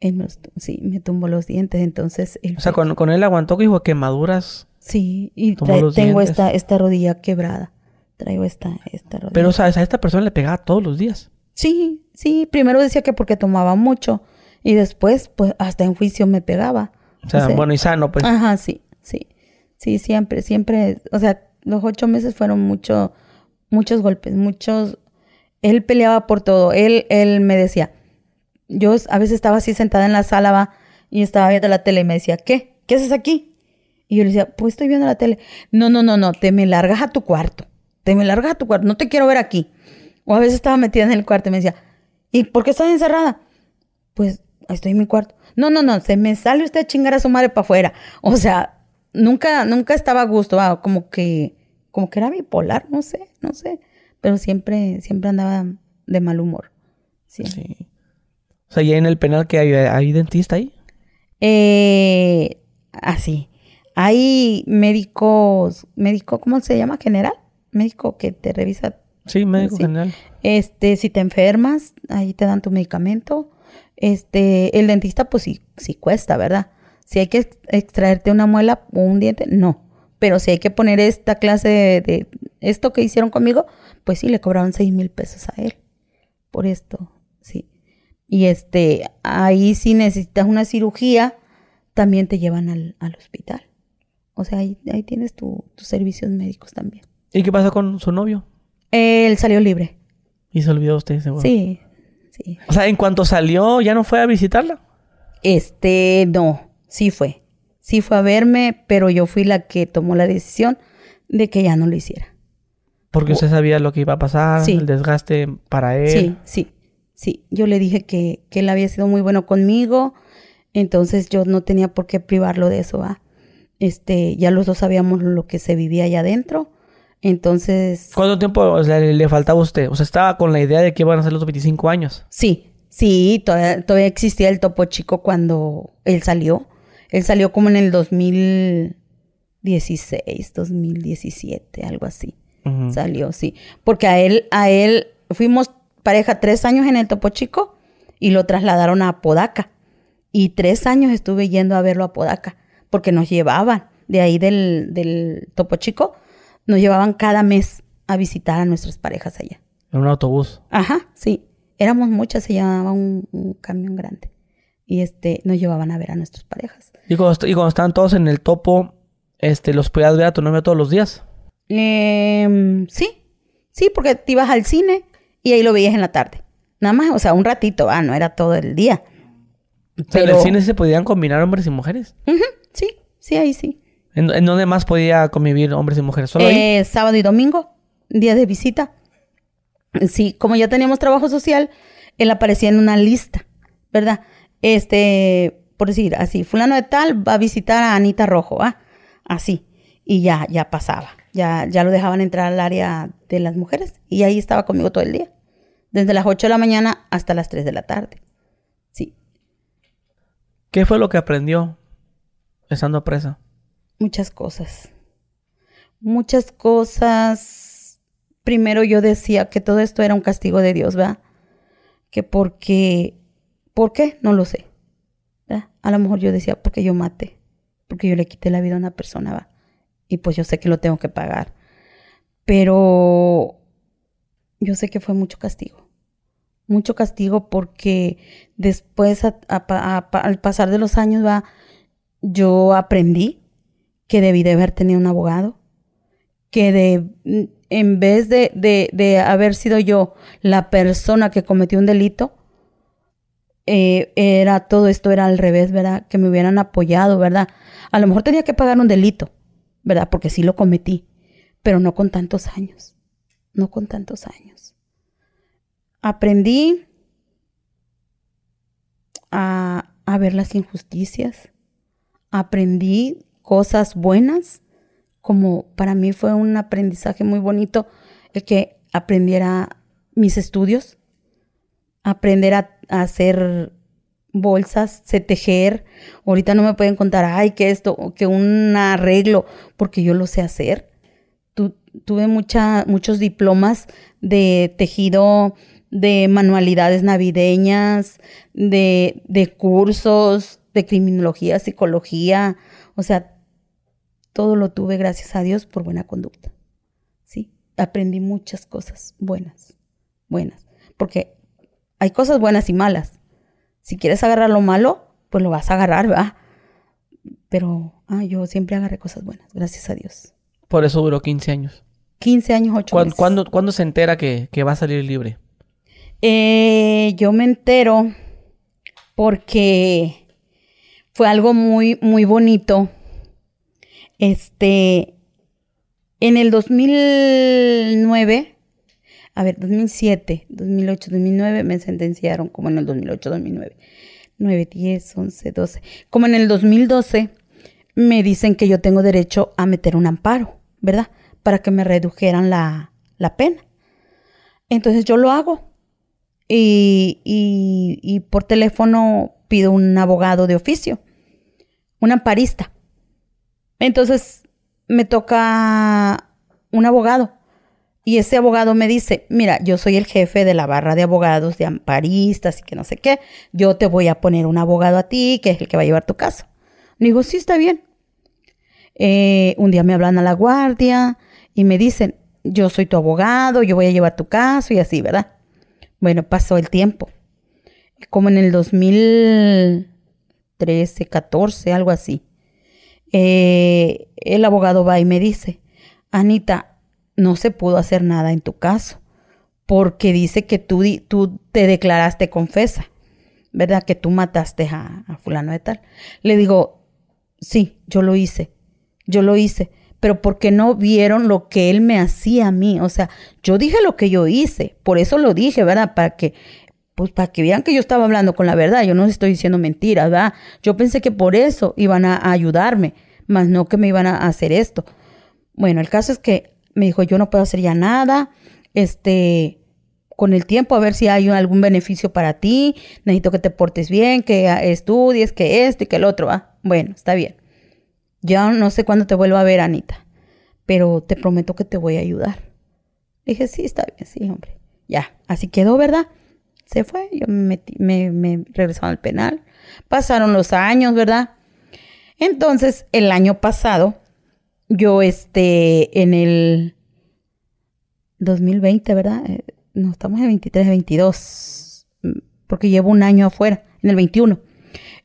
Él me los sí, me tumbó los dientes, entonces él O sea, fue- con, con él aguantó que dijo quemaduras. Sí, y tengo dientes. esta, esta rodilla quebrada. Traigo esta, esta rodilla. Pero, o sea, a esta persona le pegaba todos los días. Sí, sí, primero decía que porque tomaba mucho y después, pues, hasta en juicio me pegaba. O sea, bueno y sano, pues. Ajá, sí, sí. Sí, siempre, siempre, o sea, los ocho meses fueron mucho, muchos golpes, muchos. Él peleaba por todo. Él, él me decía, yo a veces estaba así sentada en la sala va, y estaba viendo la tele y me decía, ¿qué? ¿Qué haces aquí? Y yo le decía, pues estoy viendo la tele. No, no, no, no, te me largas a tu cuarto. Te me largas a tu cuarto, no te quiero ver aquí. O a veces estaba metida en el cuarto y me decía, ¿y por qué estás encerrada? Pues estoy en mi cuarto. No, no, no, se me sale usted a chingar a su madre para afuera. O sea, nunca, nunca estaba a gusto, ah, como que, como que era bipolar, no sé, no sé. Pero siempre, siempre andaba de mal humor. Sí. Sí. O sea, y en el penal que hay, hay dentista ahí. Eh, así. Hay médicos, médico, ¿cómo se llama? General. Médico que te revisa Sí, médico Sí. general. Este, si te enfermas, ahí te dan tu medicamento. Este, el dentista, pues sí, sí cuesta, ¿verdad? Si hay que ex- extraerte una muela o un diente, no. Pero si hay que poner esta clase de, de- esto que hicieron conmigo, pues sí, le cobraron seis mil pesos a él. Por esto, sí. Y este, ahí si necesitas una cirugía, también te llevan al, al hospital. O sea, ahí, ahí tienes tu- tus servicios médicos también. ¿Y qué pasó con su novio? Él salió libre. Y se olvidó usted, seguro. Sí, sí. O sea, en cuanto salió, ¿ya no fue a visitarla? Este, no, sí fue. Sí fue a verme, pero yo fui la que tomó la decisión de que ya no lo hiciera. Porque usted sabía lo que iba a pasar, Sí. el desgaste para él. Sí, sí, sí. Yo le dije que, que él había sido muy bueno conmigo, entonces yo no tenía por qué privarlo de eso, ¿va? Este, ya los dos sabíamos lo que se vivía allá adentro, entonces... ¿Cuánto tiempo le, le faltaba a usted? O sea, estaba con la idea de que iban a ser los 25 años. Sí, sí, todavía, todavía existía el Topo Chico cuando él salió. Él salió como en el 2016, 2017, algo así. Salió, sí. Porque a él, a él, fuimos pareja tres años en el Topo Chico y lo trasladaron a Apodaca. Y tres años estuve yendo a verlo a Apodaca, porque nos llevaban de ahí del, del Topo Chico, nos llevaban cada mes a visitar a nuestras parejas allá. En un autobús. Ajá, sí. Éramos muchas, se llamaba un, un camión grande. Y este, nos llevaban a ver a nuestras parejas. Y cuando, est- y cuando estaban todos en el topo, este, ¿los podías ver a tu novia todos los días? Em, sí, sí, porque te ibas al cine y ahí lo veías en la tarde. Nada más, o sea, un ratito, ah, no era todo el día. O sea, ¿En Pero- el cine se podían combinar hombres y mujeres? Sí, sí, ahí sí. ¿En, en dónde más podía convivir hombres y mujeres? ¿Solo ahí? Eh, sábado y domingo, días de visita. Sí, como ya teníamos trabajo social, él aparecía en una lista, ¿verdad? Este, por decir así, fulano de tal va a visitar a Anita Rojo, ¿ah? Así. Y ya, ya pasaba. Ya, ya lo dejaban entrar al área de las mujeres. Y ahí estaba conmigo todo el día. Desde las 8 de la mañana hasta las 3 de la tarde. Sí. ¿Qué fue lo que aprendió estando presa? Muchas cosas. Muchas cosas. Primero yo decía que todo esto era un castigo de Dios, ¿verdad? Que porque... ¿Por qué? No lo sé. ¿verdad? A lo mejor yo decía porque yo maté. Porque yo le quité la vida a una persona, ¿va? Y pues yo sé que lo tengo que pagar. Pero yo sé que fue mucho castigo. Mucho castigo porque después, a- a al pasar de los años, va, yo aprendí que debí de haber tenido un abogado, que de, en vez de, de- de haber sido yo la persona que cometió un delito, eh, era todo esto era al revés, ¿verdad? Que me hubieran apoyado, ¿verdad? A lo mejor tenía que pagar un delito, ¿verdad? Porque sí lo cometí, pero no con tantos años, no con tantos años. Aprendí a, a ver las injusticias, aprendí cosas buenas, como para mí fue un aprendizaje muy bonito el que aprendiera mis estudios, aprender a, hacer bolsas, sé tejer. Ahorita no me pueden contar, ay, que esto, que un arreglo, porque yo lo sé hacer. Tu- tuve mucha, muchos diplomas de tejido, de manualidades navideñas, de, de cursos, de criminología, psicología. O sea, todo lo tuve gracias a Dios por buena conducta. Sí, aprendí muchas cosas buenas, buenas. Porque hay cosas buenas y malas. Si quieres agarrar lo malo, pues lo vas a agarrar, ¿verdad? Pero ah, yo siempre agarré cosas buenas, gracias a Dios. Por eso duró 15 años. 15 años, 8 ¿Cuándo, meses. cuándo- cuándo se entera que, que va a salir libre? Eh, yo me entero porque fue algo muy, muy bonito. Este, en el 2009, a ver, 2007, 2008, 2009, me sentenciaron como en el 2008, 2009. 9, 10, 11, 12. Como en el 2012, me dicen que yo tengo derecho a meter un amparo, ¿verdad? Para que me redujeran la, la pena. Entonces yo lo hago. Y, y- y por teléfono pido un abogado de oficio, un amparista. Entonces me toca un abogado. Y ese abogado me dice, mira, yo soy el jefe de la barra de abogados, de amparistas y que no sé qué. Yo te voy a poner un abogado a ti, que es el que va a llevar tu caso. Le digo, sí, está bien. Eh, un día me hablan a la guardia y me dicen, yo soy tu abogado, yo voy a llevar tu caso y así, ¿verdad? Bueno, pasó el tiempo. Como en el 2013, 14, algo así. Eh, el abogado va y me dice, Anita, no se pudo hacer nada en tu caso porque dice que tú, tú te declaraste confesa, ¿verdad? Que tú mataste a, a fulano de tal. Le digo, sí, yo lo hice, yo lo hice, pero porque no vieron lo que él me hacía a mí. O sea, yo dije lo que yo hice, por eso lo dije, ¿verdad? Para que, pues para que vean que yo estaba hablando con la verdad, yo no estoy diciendo mentiras, ¿verdad? Yo pensé que por eso iban a, ayudarme, más no que me iban a hacer esto. Bueno, el caso es que me dijo, yo no puedo hacer ya nada, este, con el tiempo a ver si hay algún beneficio para ti, necesito que te portes bien, que estudies, que esto y que el otro, ¿va? Bueno, está bien. Ya no sé cuándo te vuelvo a ver, Anita, pero te prometo que te voy a ayudar. Dije, sí, está bien, sí, hombre. Ya, así quedó, ¿verdad? Se fue, yo me, me, me regresaron al penal. Pasaron los años, ¿verdad? Entonces, el año pasado, yo, este, en el 2020, ¿verdad? Eh, no, estamos en 23, 22, porque llevo un año afuera, en el 21.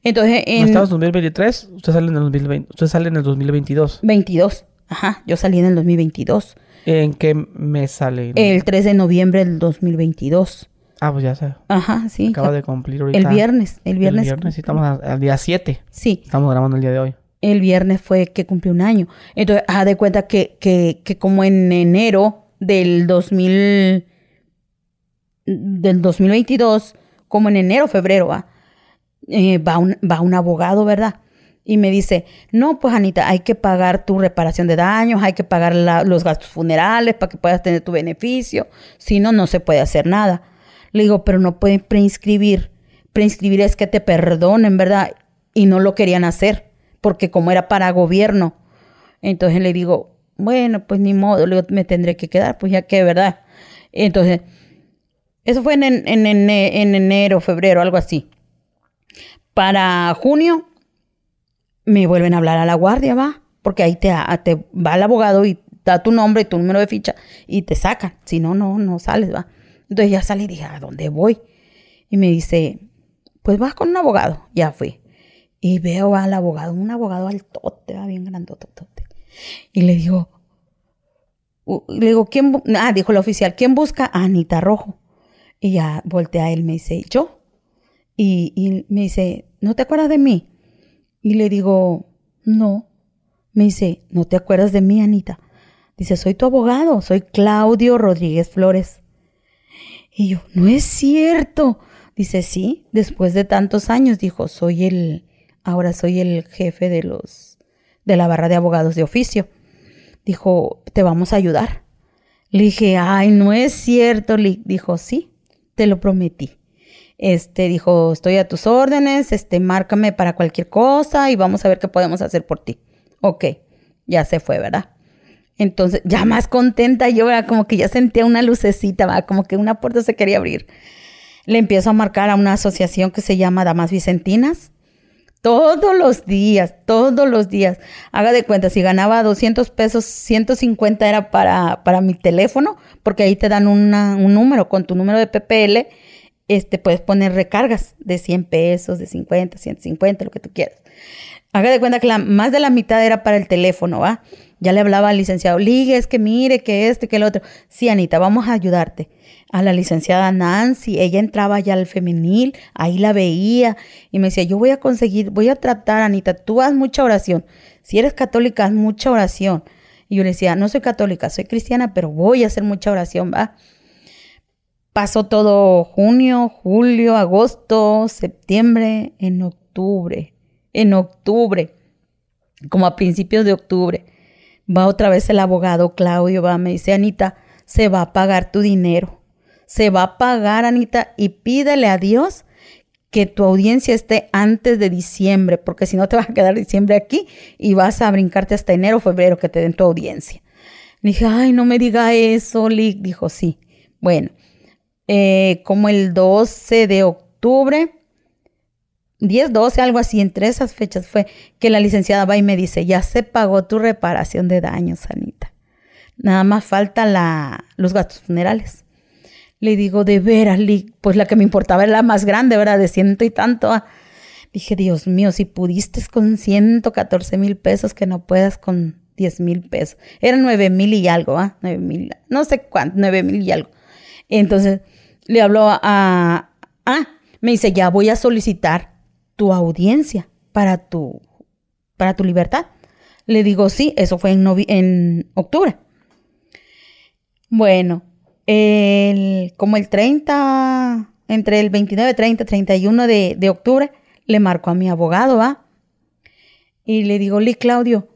Entonces, en... ¿Estamos en 2023? Usted sale en el 2020. Usted sale en el 2022. 22. Ajá, yo salí en el 2022. ¿En qué mes sale? El 3 de noviembre del 2022. Ah, pues ya sé. Ajá, sí. Acaba de cumplir ahorita. El viernes, el viernes. El viernes, sí, estamos al día 7. Sí. Estamos grabando el día de hoy. El viernes fue que cumplió un año. Entonces, haz de cuenta que, que, que como en enero del 2000, del 2022, como en enero, febrero, ¿va? Eh, va, un, va un abogado, ¿verdad? Y me dice, no, pues Anita, hay que pagar tu reparación de daños, hay que pagar los gastos funerales para que puedas tener tu beneficio, si no, no se puede hacer nada. Le digo, pero no pueden preinscribir. Preinscribir es que te perdonen, ¿verdad? Y no lo querían hacer, porque como era para gobierno. Entonces le digo, bueno, pues ni modo, le me tendré que quedar, pues ya que, ¿verdad? Entonces, eso fue en, en, en, en enero, febrero, algo así. Para junio me vuelven a hablar a la guardia, va, porque ahí te, te va el abogado y da tu nombre y tu número de ficha y te sacan. Si no, no, no sales, va. Entonces ya salí y dije, ¿a dónde voy? Y me dice, pues vas con un abogado. Ya fui. Y veo al abogado, un abogado altote, bien grandotote. Y le digo, le digo, ¿quién? Ah, dijo el oficial, ¿quién busca? A Anita Rojo. Y ya voltea a él, me dice, ¿yo? Y, me dice, ¿no te acuerdas de mí? Y le digo, no. Me dice, ¿no te acuerdas de mí, Anita? Dice, soy tu abogado, soy Claudio Rodríguez Flores. Y yo, no es cierto. Dice, sí, después de tantos años, dijo, soy el, ahora soy el jefe de los, de la barra de abogados de oficio. Dijo, te vamos a ayudar. Le dije, ay, no es cierto. Le dijo, sí, te lo prometí. Este dijo, estoy a tus órdenes, este, márcame para cualquier cosa y vamos a ver qué podemos hacer por ti. Ok, ya se fue, ¿verdad? Entonces, ya más contenta yo, era como que ya sentía una lucecita, ¿verdad? como que una puerta se quería abrir. Le empiezo a marcar a una asociación que se llama Damas Vicentinas. Todos los días, todos los días. Haga de cuenta, si ganaba 200 pesos, 150 era para, para mi teléfono, porque ahí te dan un número con tu número de PPL este, puedes poner recargas de 100 pesos, de 50, 150, lo que tú quieras. Haga de cuenta que la, más de la mitad era para el teléfono, ¿va? Ya le hablaba al licenciado, Ligue, es que mire, que este, que el otro. Sí, Anita, vamos a ayudarte. A la licenciada Nancy, ella entraba ya al femenil, ahí la veía y me decía, yo voy a conseguir, voy a tratar, Anita, tú haz mucha oración. Si eres católica, haz mucha oración. Y yo le decía, no soy católica, soy cristiana, pero voy a hacer mucha oración, ¿va? Pasó todo junio, julio, agosto, septiembre, en octubre. En octubre, como a principios de octubre, va otra vez el abogado Claudio, va, me dice, Anita, se va a pagar tu dinero. Se va a pagar, Anita, y pídele a Dios que tu audiencia esté antes de diciembre, porque si no te vas a quedar diciembre aquí y vas a brincarte hasta enero o febrero que te den tu audiencia. Dije, ay, no me diga eso, Lick. Dijo, sí. Bueno, eh, como el 12 de octubre, 10, 12, algo así, entre esas fechas fue que la licenciada va y me dice, ya se pagó tu reparación de daños, Anita. Nada más falta la, los gastos funerales. Le digo, de veras, pues la que me importaba era la más grande, ¿verdad? De ciento y tanto. Ah. Dije, Dios mío, si pudiste con 114 mil pesos, que no puedas con 10 mil pesos. Eran 9 mil y algo, ¿ah? 9 mil, no sé cuánto, 9 mil y algo. Entonces le habló a, ah, me dice, ya voy a solicitar tu audiencia para tu, para tu libertad. Le digo, sí, eso fue en, en octubre. Bueno, el, como el 30, entre el 29, 30, 31 de, de octubre, le marco a mi abogado, ¿va? Y le digo, Lee Claudio,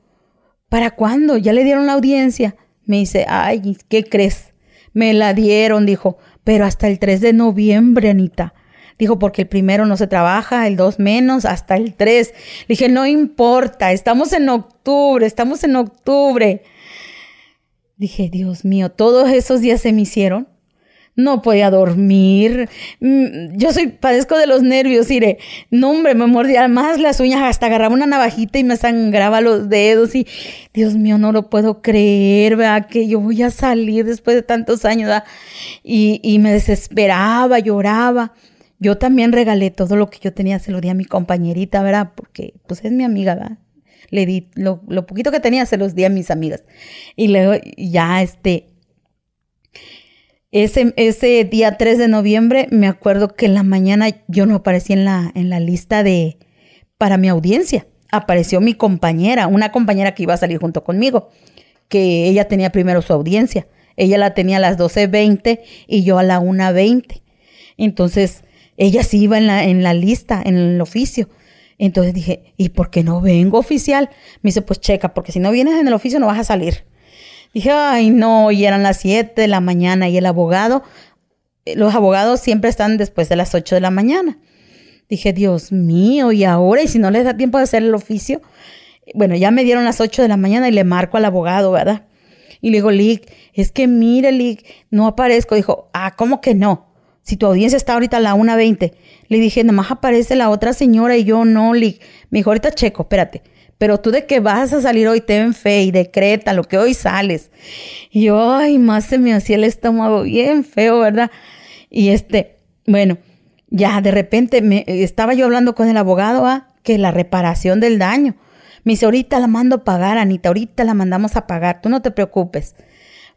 ¿para cuándo? Ya le dieron la audiencia. Me dice, ay, ¿qué crees? Me la dieron, dijo, pero hasta el 3 de noviembre, Anita. Dijo, porque el primero no se trabaja, el 2 menos, hasta el 3. Le dije, no importa, estamos en octubre, estamos en octubre. Dije, Dios mío, todos esos días se me hicieron no podía dormir. Mm, yo soy, padezco de los nervios, iré. No, hombre, me mordía más las uñas, hasta agarraba una navajita y me sangraba los dedos. Y Dios mío, no lo puedo creer, ¿verdad? Que yo voy a salir después de tantos años, y me desesperaba, lloraba. Yo también regalé todo lo que yo tenía, se lo di a mi compañerita, ¿verdad? Porque pues es mi amiga, ¿verdad? Le di lo, poquito que tenía, se los di a mis amigas. Y luego ya, este, ese, ese día 3 de noviembre me acuerdo que en la mañana yo no aparecí en la, en la lista de para mi audiencia. Apareció mi compañera, una compañera que iba a salir junto conmigo, que ella tenía primero su audiencia. Ella la tenía a las 12.20 y yo a la 1.20. Entonces, ella sí iba en la, en la lista, en el oficio. Entonces dije, ¿y por qué no vengo oficial? Me dice, pues checa, porque si no vienes en el oficio no vas a salir. Dije, ay, no, y eran las 7 de la mañana y el abogado, eh, los abogados siempre están después de las 8 de la mañana. Dije, Dios mío, y ahora, y si no les da tiempo de hacer el oficio, bueno, ya me dieron las 8 de la mañana y le marco al abogado, ¿verdad? Y le digo, Lick, es que mire, Lick, no aparezco. Dijo, ah, ¿cómo que no? Si tu audiencia está ahorita a la 1.20. Le dije, nada más aparece la otra señora y yo no, Lick. Me dijo, ahorita checo, espérate pero tú de que vas a salir hoy, ten fe y decreta lo que hoy sales. Y yo, ay, más se me hacía el estómago bien feo, ¿verdad? Y este, bueno, ya de repente me estaba yo hablando con el abogado, ¿ah? que la reparación del daño. Me dice, ahorita la mando a pagar, Anita, ahorita la mandamos a pagar, tú no te preocupes.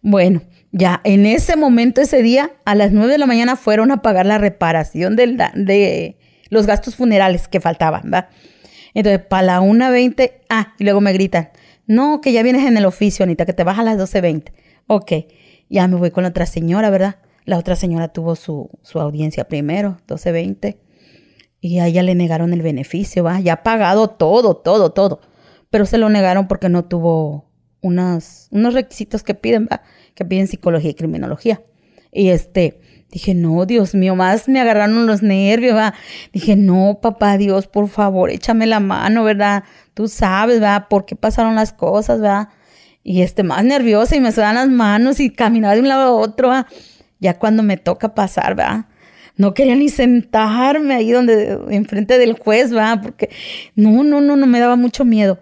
Bueno, ya en ese momento, ese día, a las nueve de la mañana fueron a pagar la reparación del de los gastos funerales que faltaban, ¿verdad? Entonces, para la 1.20, ah, y luego me gritan, no, que ya vienes en el oficio, Anita, que te vas a las 12.20. Ok, ya me voy con la otra señora, ¿verdad? La otra señora tuvo su, su audiencia primero, 12.20, y a ella le negaron el beneficio, ¿va? Ya ha pagado todo, todo, todo. Pero se lo negaron porque no tuvo unos requisitos que piden, ¿va? Que piden psicología y criminología. Y este, Dije, no, Dios mío, más me agarraron los nervios, ¿verdad? Dije, no, papá Dios, por favor, échame la mano, ¿verdad? Tú sabes, ¿verdad? ¿Por qué pasaron las cosas, ¿verdad? Y este, más nerviosa y me suenan las manos y caminaba de un lado a otro, ¿verdad? Ya cuando me toca pasar, ¿verdad? No quería ni sentarme ahí donde, enfrente del juez, ¿verdad? Porque no, no, no, no me daba mucho miedo.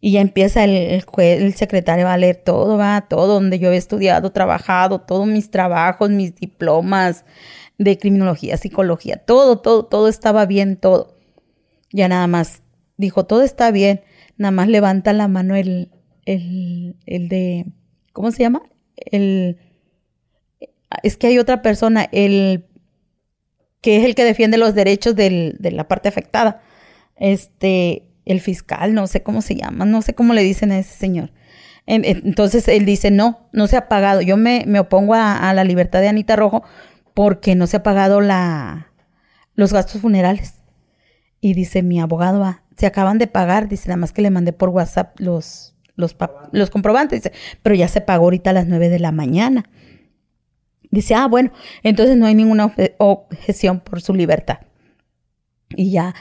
Y ya empieza el, el, el, secretario a leer todo, va, todo donde yo he estudiado, trabajado, todos mis trabajos, mis diplomas de criminología, psicología, todo, todo, todo estaba bien, todo. Ya nada más dijo, todo está bien, nada más levanta la mano el, el, el de, ¿cómo se llama? El, es que hay otra persona, el que es el que defiende los derechos del, de la parte afectada. Este, el fiscal, no sé cómo se llama, no sé cómo le dicen a ese señor. Entonces él dice, no, no se ha pagado. Yo me, me opongo a, la libertad de Anita Rojo porque no se ha pagado la, los gastos funerales. Y dice, mi abogado, va, se acaban de pagar, dice, nada más que le mandé por WhatsApp los, los, los comprobantes, dice, pero ya se pagó ahorita a las nueve de la mañana. Dice, ah, bueno, entonces no hay ninguna objeción por su libertad. Y ya,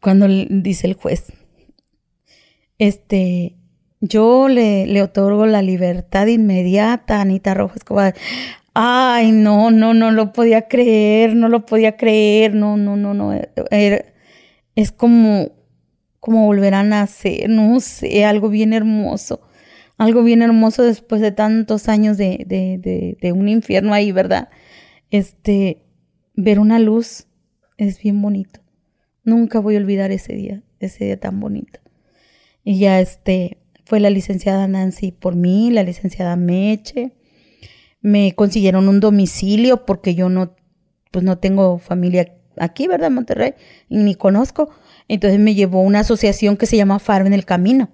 cuando dice el juez, este, yo le, le otorgo la libertad inmediata a Anita Rojas Escobar. Ay, no, no, no lo podía creer, no lo podía creer, no, no, no, no. es como, como volver a nacer, no sé, algo bien hermoso. Algo bien hermoso después de tantos años de, de, de un infierno ahí, ¿verdad? Este, ver una luz es bien bonito. Nunca voy a olvidar ese día, ese día tan bonito. Y ya este, fue la licenciada Nancy por mí, la licenciada Meche, me consiguieron un domicilio porque yo no, pues no tengo familia aquí, ¿verdad? Monterrey, ni conozco. Entonces me llevó una asociación que se llama Faro en el Camino,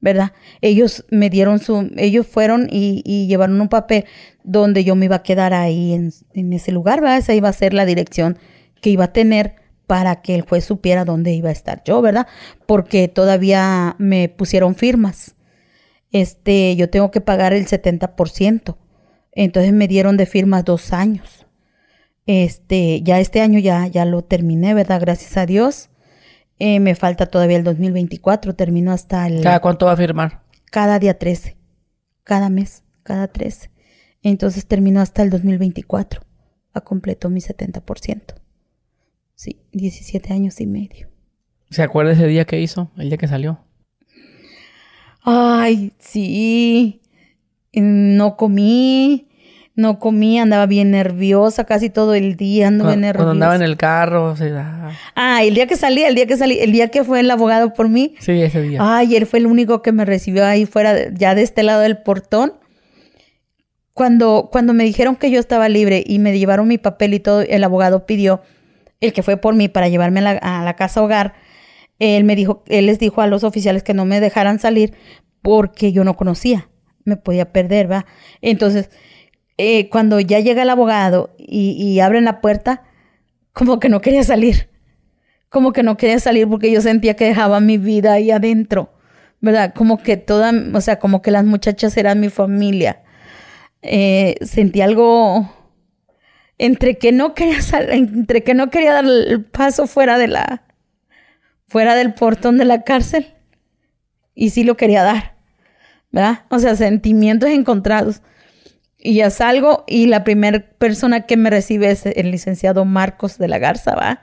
¿verdad? Ellos me dieron su, ellos fueron y, llevaron un papel donde yo me iba a quedar ahí en, en, ese lugar, ¿verdad? Esa iba a ser la dirección que iba a tener para que el juez supiera dónde iba a estar yo, ¿verdad? Porque todavía me pusieron firmas. Este, yo tengo que pagar el 70%. Entonces me dieron de firmas dos años. Este, ya este año ya, ya lo terminé, ¿verdad? Gracias a Dios. Eh, me falta todavía el 2024, termino hasta el... ¿Cada cuánto va a firmar? Cada día 13, cada mes, cada 13. Entonces termino hasta el 2024, a completo mi 70%. Sí, 17 años y medio. ¿Se acuerda ese día que hizo, el día que salió? Ay, sí. No comí, no comí, andaba bien nerviosa casi todo el día, andaba nerviosa. Cuando andaba en el carro, o sea... Ah, el día que salí, el día que salí, el día que fue el abogado por mí. Sí, ese día. Ay, él fue el único que me recibió ahí fuera, ya de este lado del portón. Cuando, cuando me dijeron que yo estaba libre y me llevaron mi papel y todo, el abogado pidió, el que fue por mí para llevarme a la, casa hogar, él me dijo, él les dijo a los oficiales que no me dejaran salir porque yo no conocía, me podía perder, ¿va? Entonces, eh, cuando ya llega el abogado y, y abren la puerta, como que no quería salir, como que no quería salir porque yo sentía que dejaba mi vida ahí adentro, ¿verdad? Como que toda, o sea, como que las muchachas eran mi familia. Eh, sentí algo entre que no quería entre que no quería dar el paso fuera de la, fuera del portón de la cárcel y sí lo quería dar, ¿verdad? O sea, sentimientos encontrados. Y ya salgo y la primera persona que me recibe es el licenciado Marcos de la Garza, ¿va?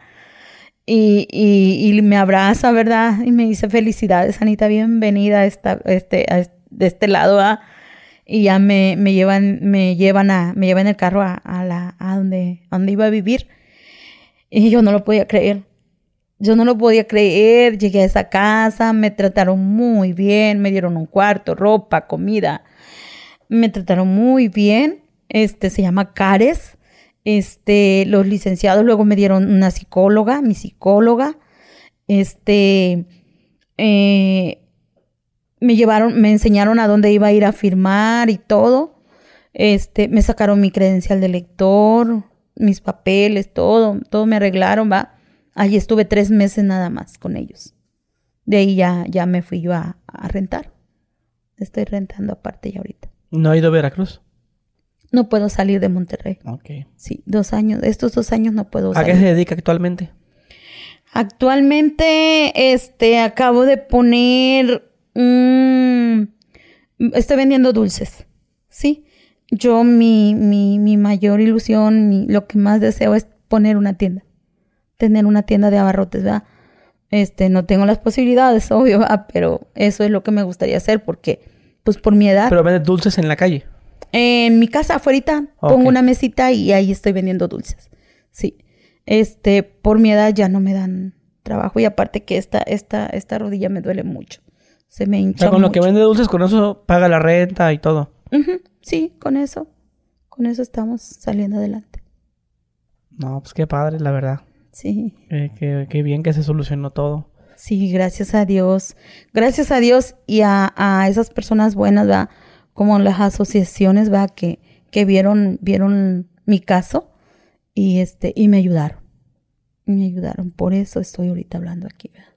Y, y, me abraza, ¿verdad? Y me dice, felicidades, Anita, bienvenida a esta, este, de este lado, ¿va? Y ya me, me, llevan, me llevan a, me llevan el carro a, a la, a donde, a donde iba a vivir. Y yo no lo podía creer. Yo no lo podía creer, llegué a esa casa, me trataron muy bien, me dieron un cuarto, ropa, comida. Me trataron muy bien. Este se llama Cares. Este, los licenciados luego me dieron una psicóloga, mi psicóloga. Este, eh, me llevaron, me enseñaron a dónde iba a ir a firmar y todo. Este, me sacaron mi credencial de lector, mis papeles, todo, todo me arreglaron, va. Allí estuve tres meses nada más con ellos. De ahí ya, ya me fui yo a, rentar. Estoy rentando aparte ya ahorita. ¿No ha ido a Veracruz? No puedo salir de Monterrey. Ok. Sí, dos años. Estos dos años no puedo salir. ¿A qué se dedica actualmente? Actualmente, este, acabo de poner... estoy vendiendo dulces. Sí. Yo, mi, mi, mi mayor ilusión, lo que más deseo es poner una tienda tener una tienda de abarrotes, ¿verdad? Este, no tengo las posibilidades, obvio, pero eso es lo que me gustaría hacer porque, pues por mi edad. ¿Pero vendes dulces en la calle? En mi casa, afuera, pongo una mesita y ahí estoy vendiendo dulces. Sí. Este, por mi edad ya no me dan trabajo y aparte que esta, esta, esta rodilla me duele mucho. Se me hincha. O sea, con lo que vende dulces, con eso paga la renta y todo. Sí, con eso. Con eso estamos saliendo adelante. No, pues qué padre, la verdad. Sí. Eh, qué, bien que se solucionó todo. Sí, gracias a Dios. Gracias a Dios y a, esas personas buenas, ¿verdad? Como las asociaciones, ¿verdad? Que, que vieron, vieron mi caso y, este, y me ayudaron. Me ayudaron. Por eso estoy ahorita hablando aquí, ¿verdad?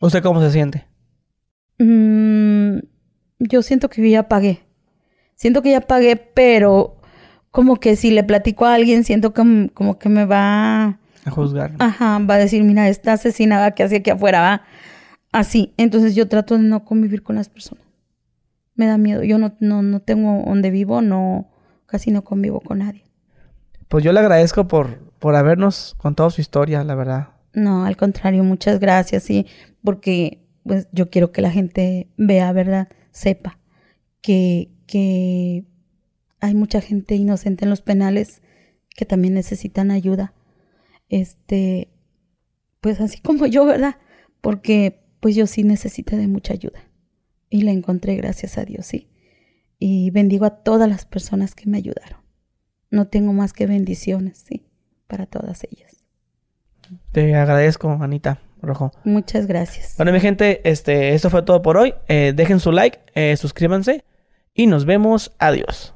¿Usted cómo se siente? Mm, yo siento que ya pagué. Siento que ya pagué, pero como que si le platico a alguien, siento que como que me va a juzgar. Ajá, va a decir, mira, esta asesina que hacía aquí afuera, va. Así. Entonces yo trato de no convivir con las personas. Me da miedo. Yo no, no, no tengo donde vivo, no, casi no convivo con nadie. Pues yo le agradezco por, por habernos contado su historia, la verdad. No, al contrario, muchas gracias, sí, porque pues yo quiero que la gente vea, ¿verdad? Sepa que, que hay mucha gente inocente en los penales que también necesitan ayuda este, pues así como yo, ¿verdad? Porque pues yo sí necesité de mucha ayuda y la encontré gracias a Dios, sí. y bendigo a todas las personas que me ayudaron. No tengo más que bendiciones, sí, para todas ellas. Te agradezco, Anita Rojo. Muchas gracias. Bueno, mi gente, este, esto fue todo por hoy. Eh, dejen su like, eh, suscríbanse y nos vemos. Adiós.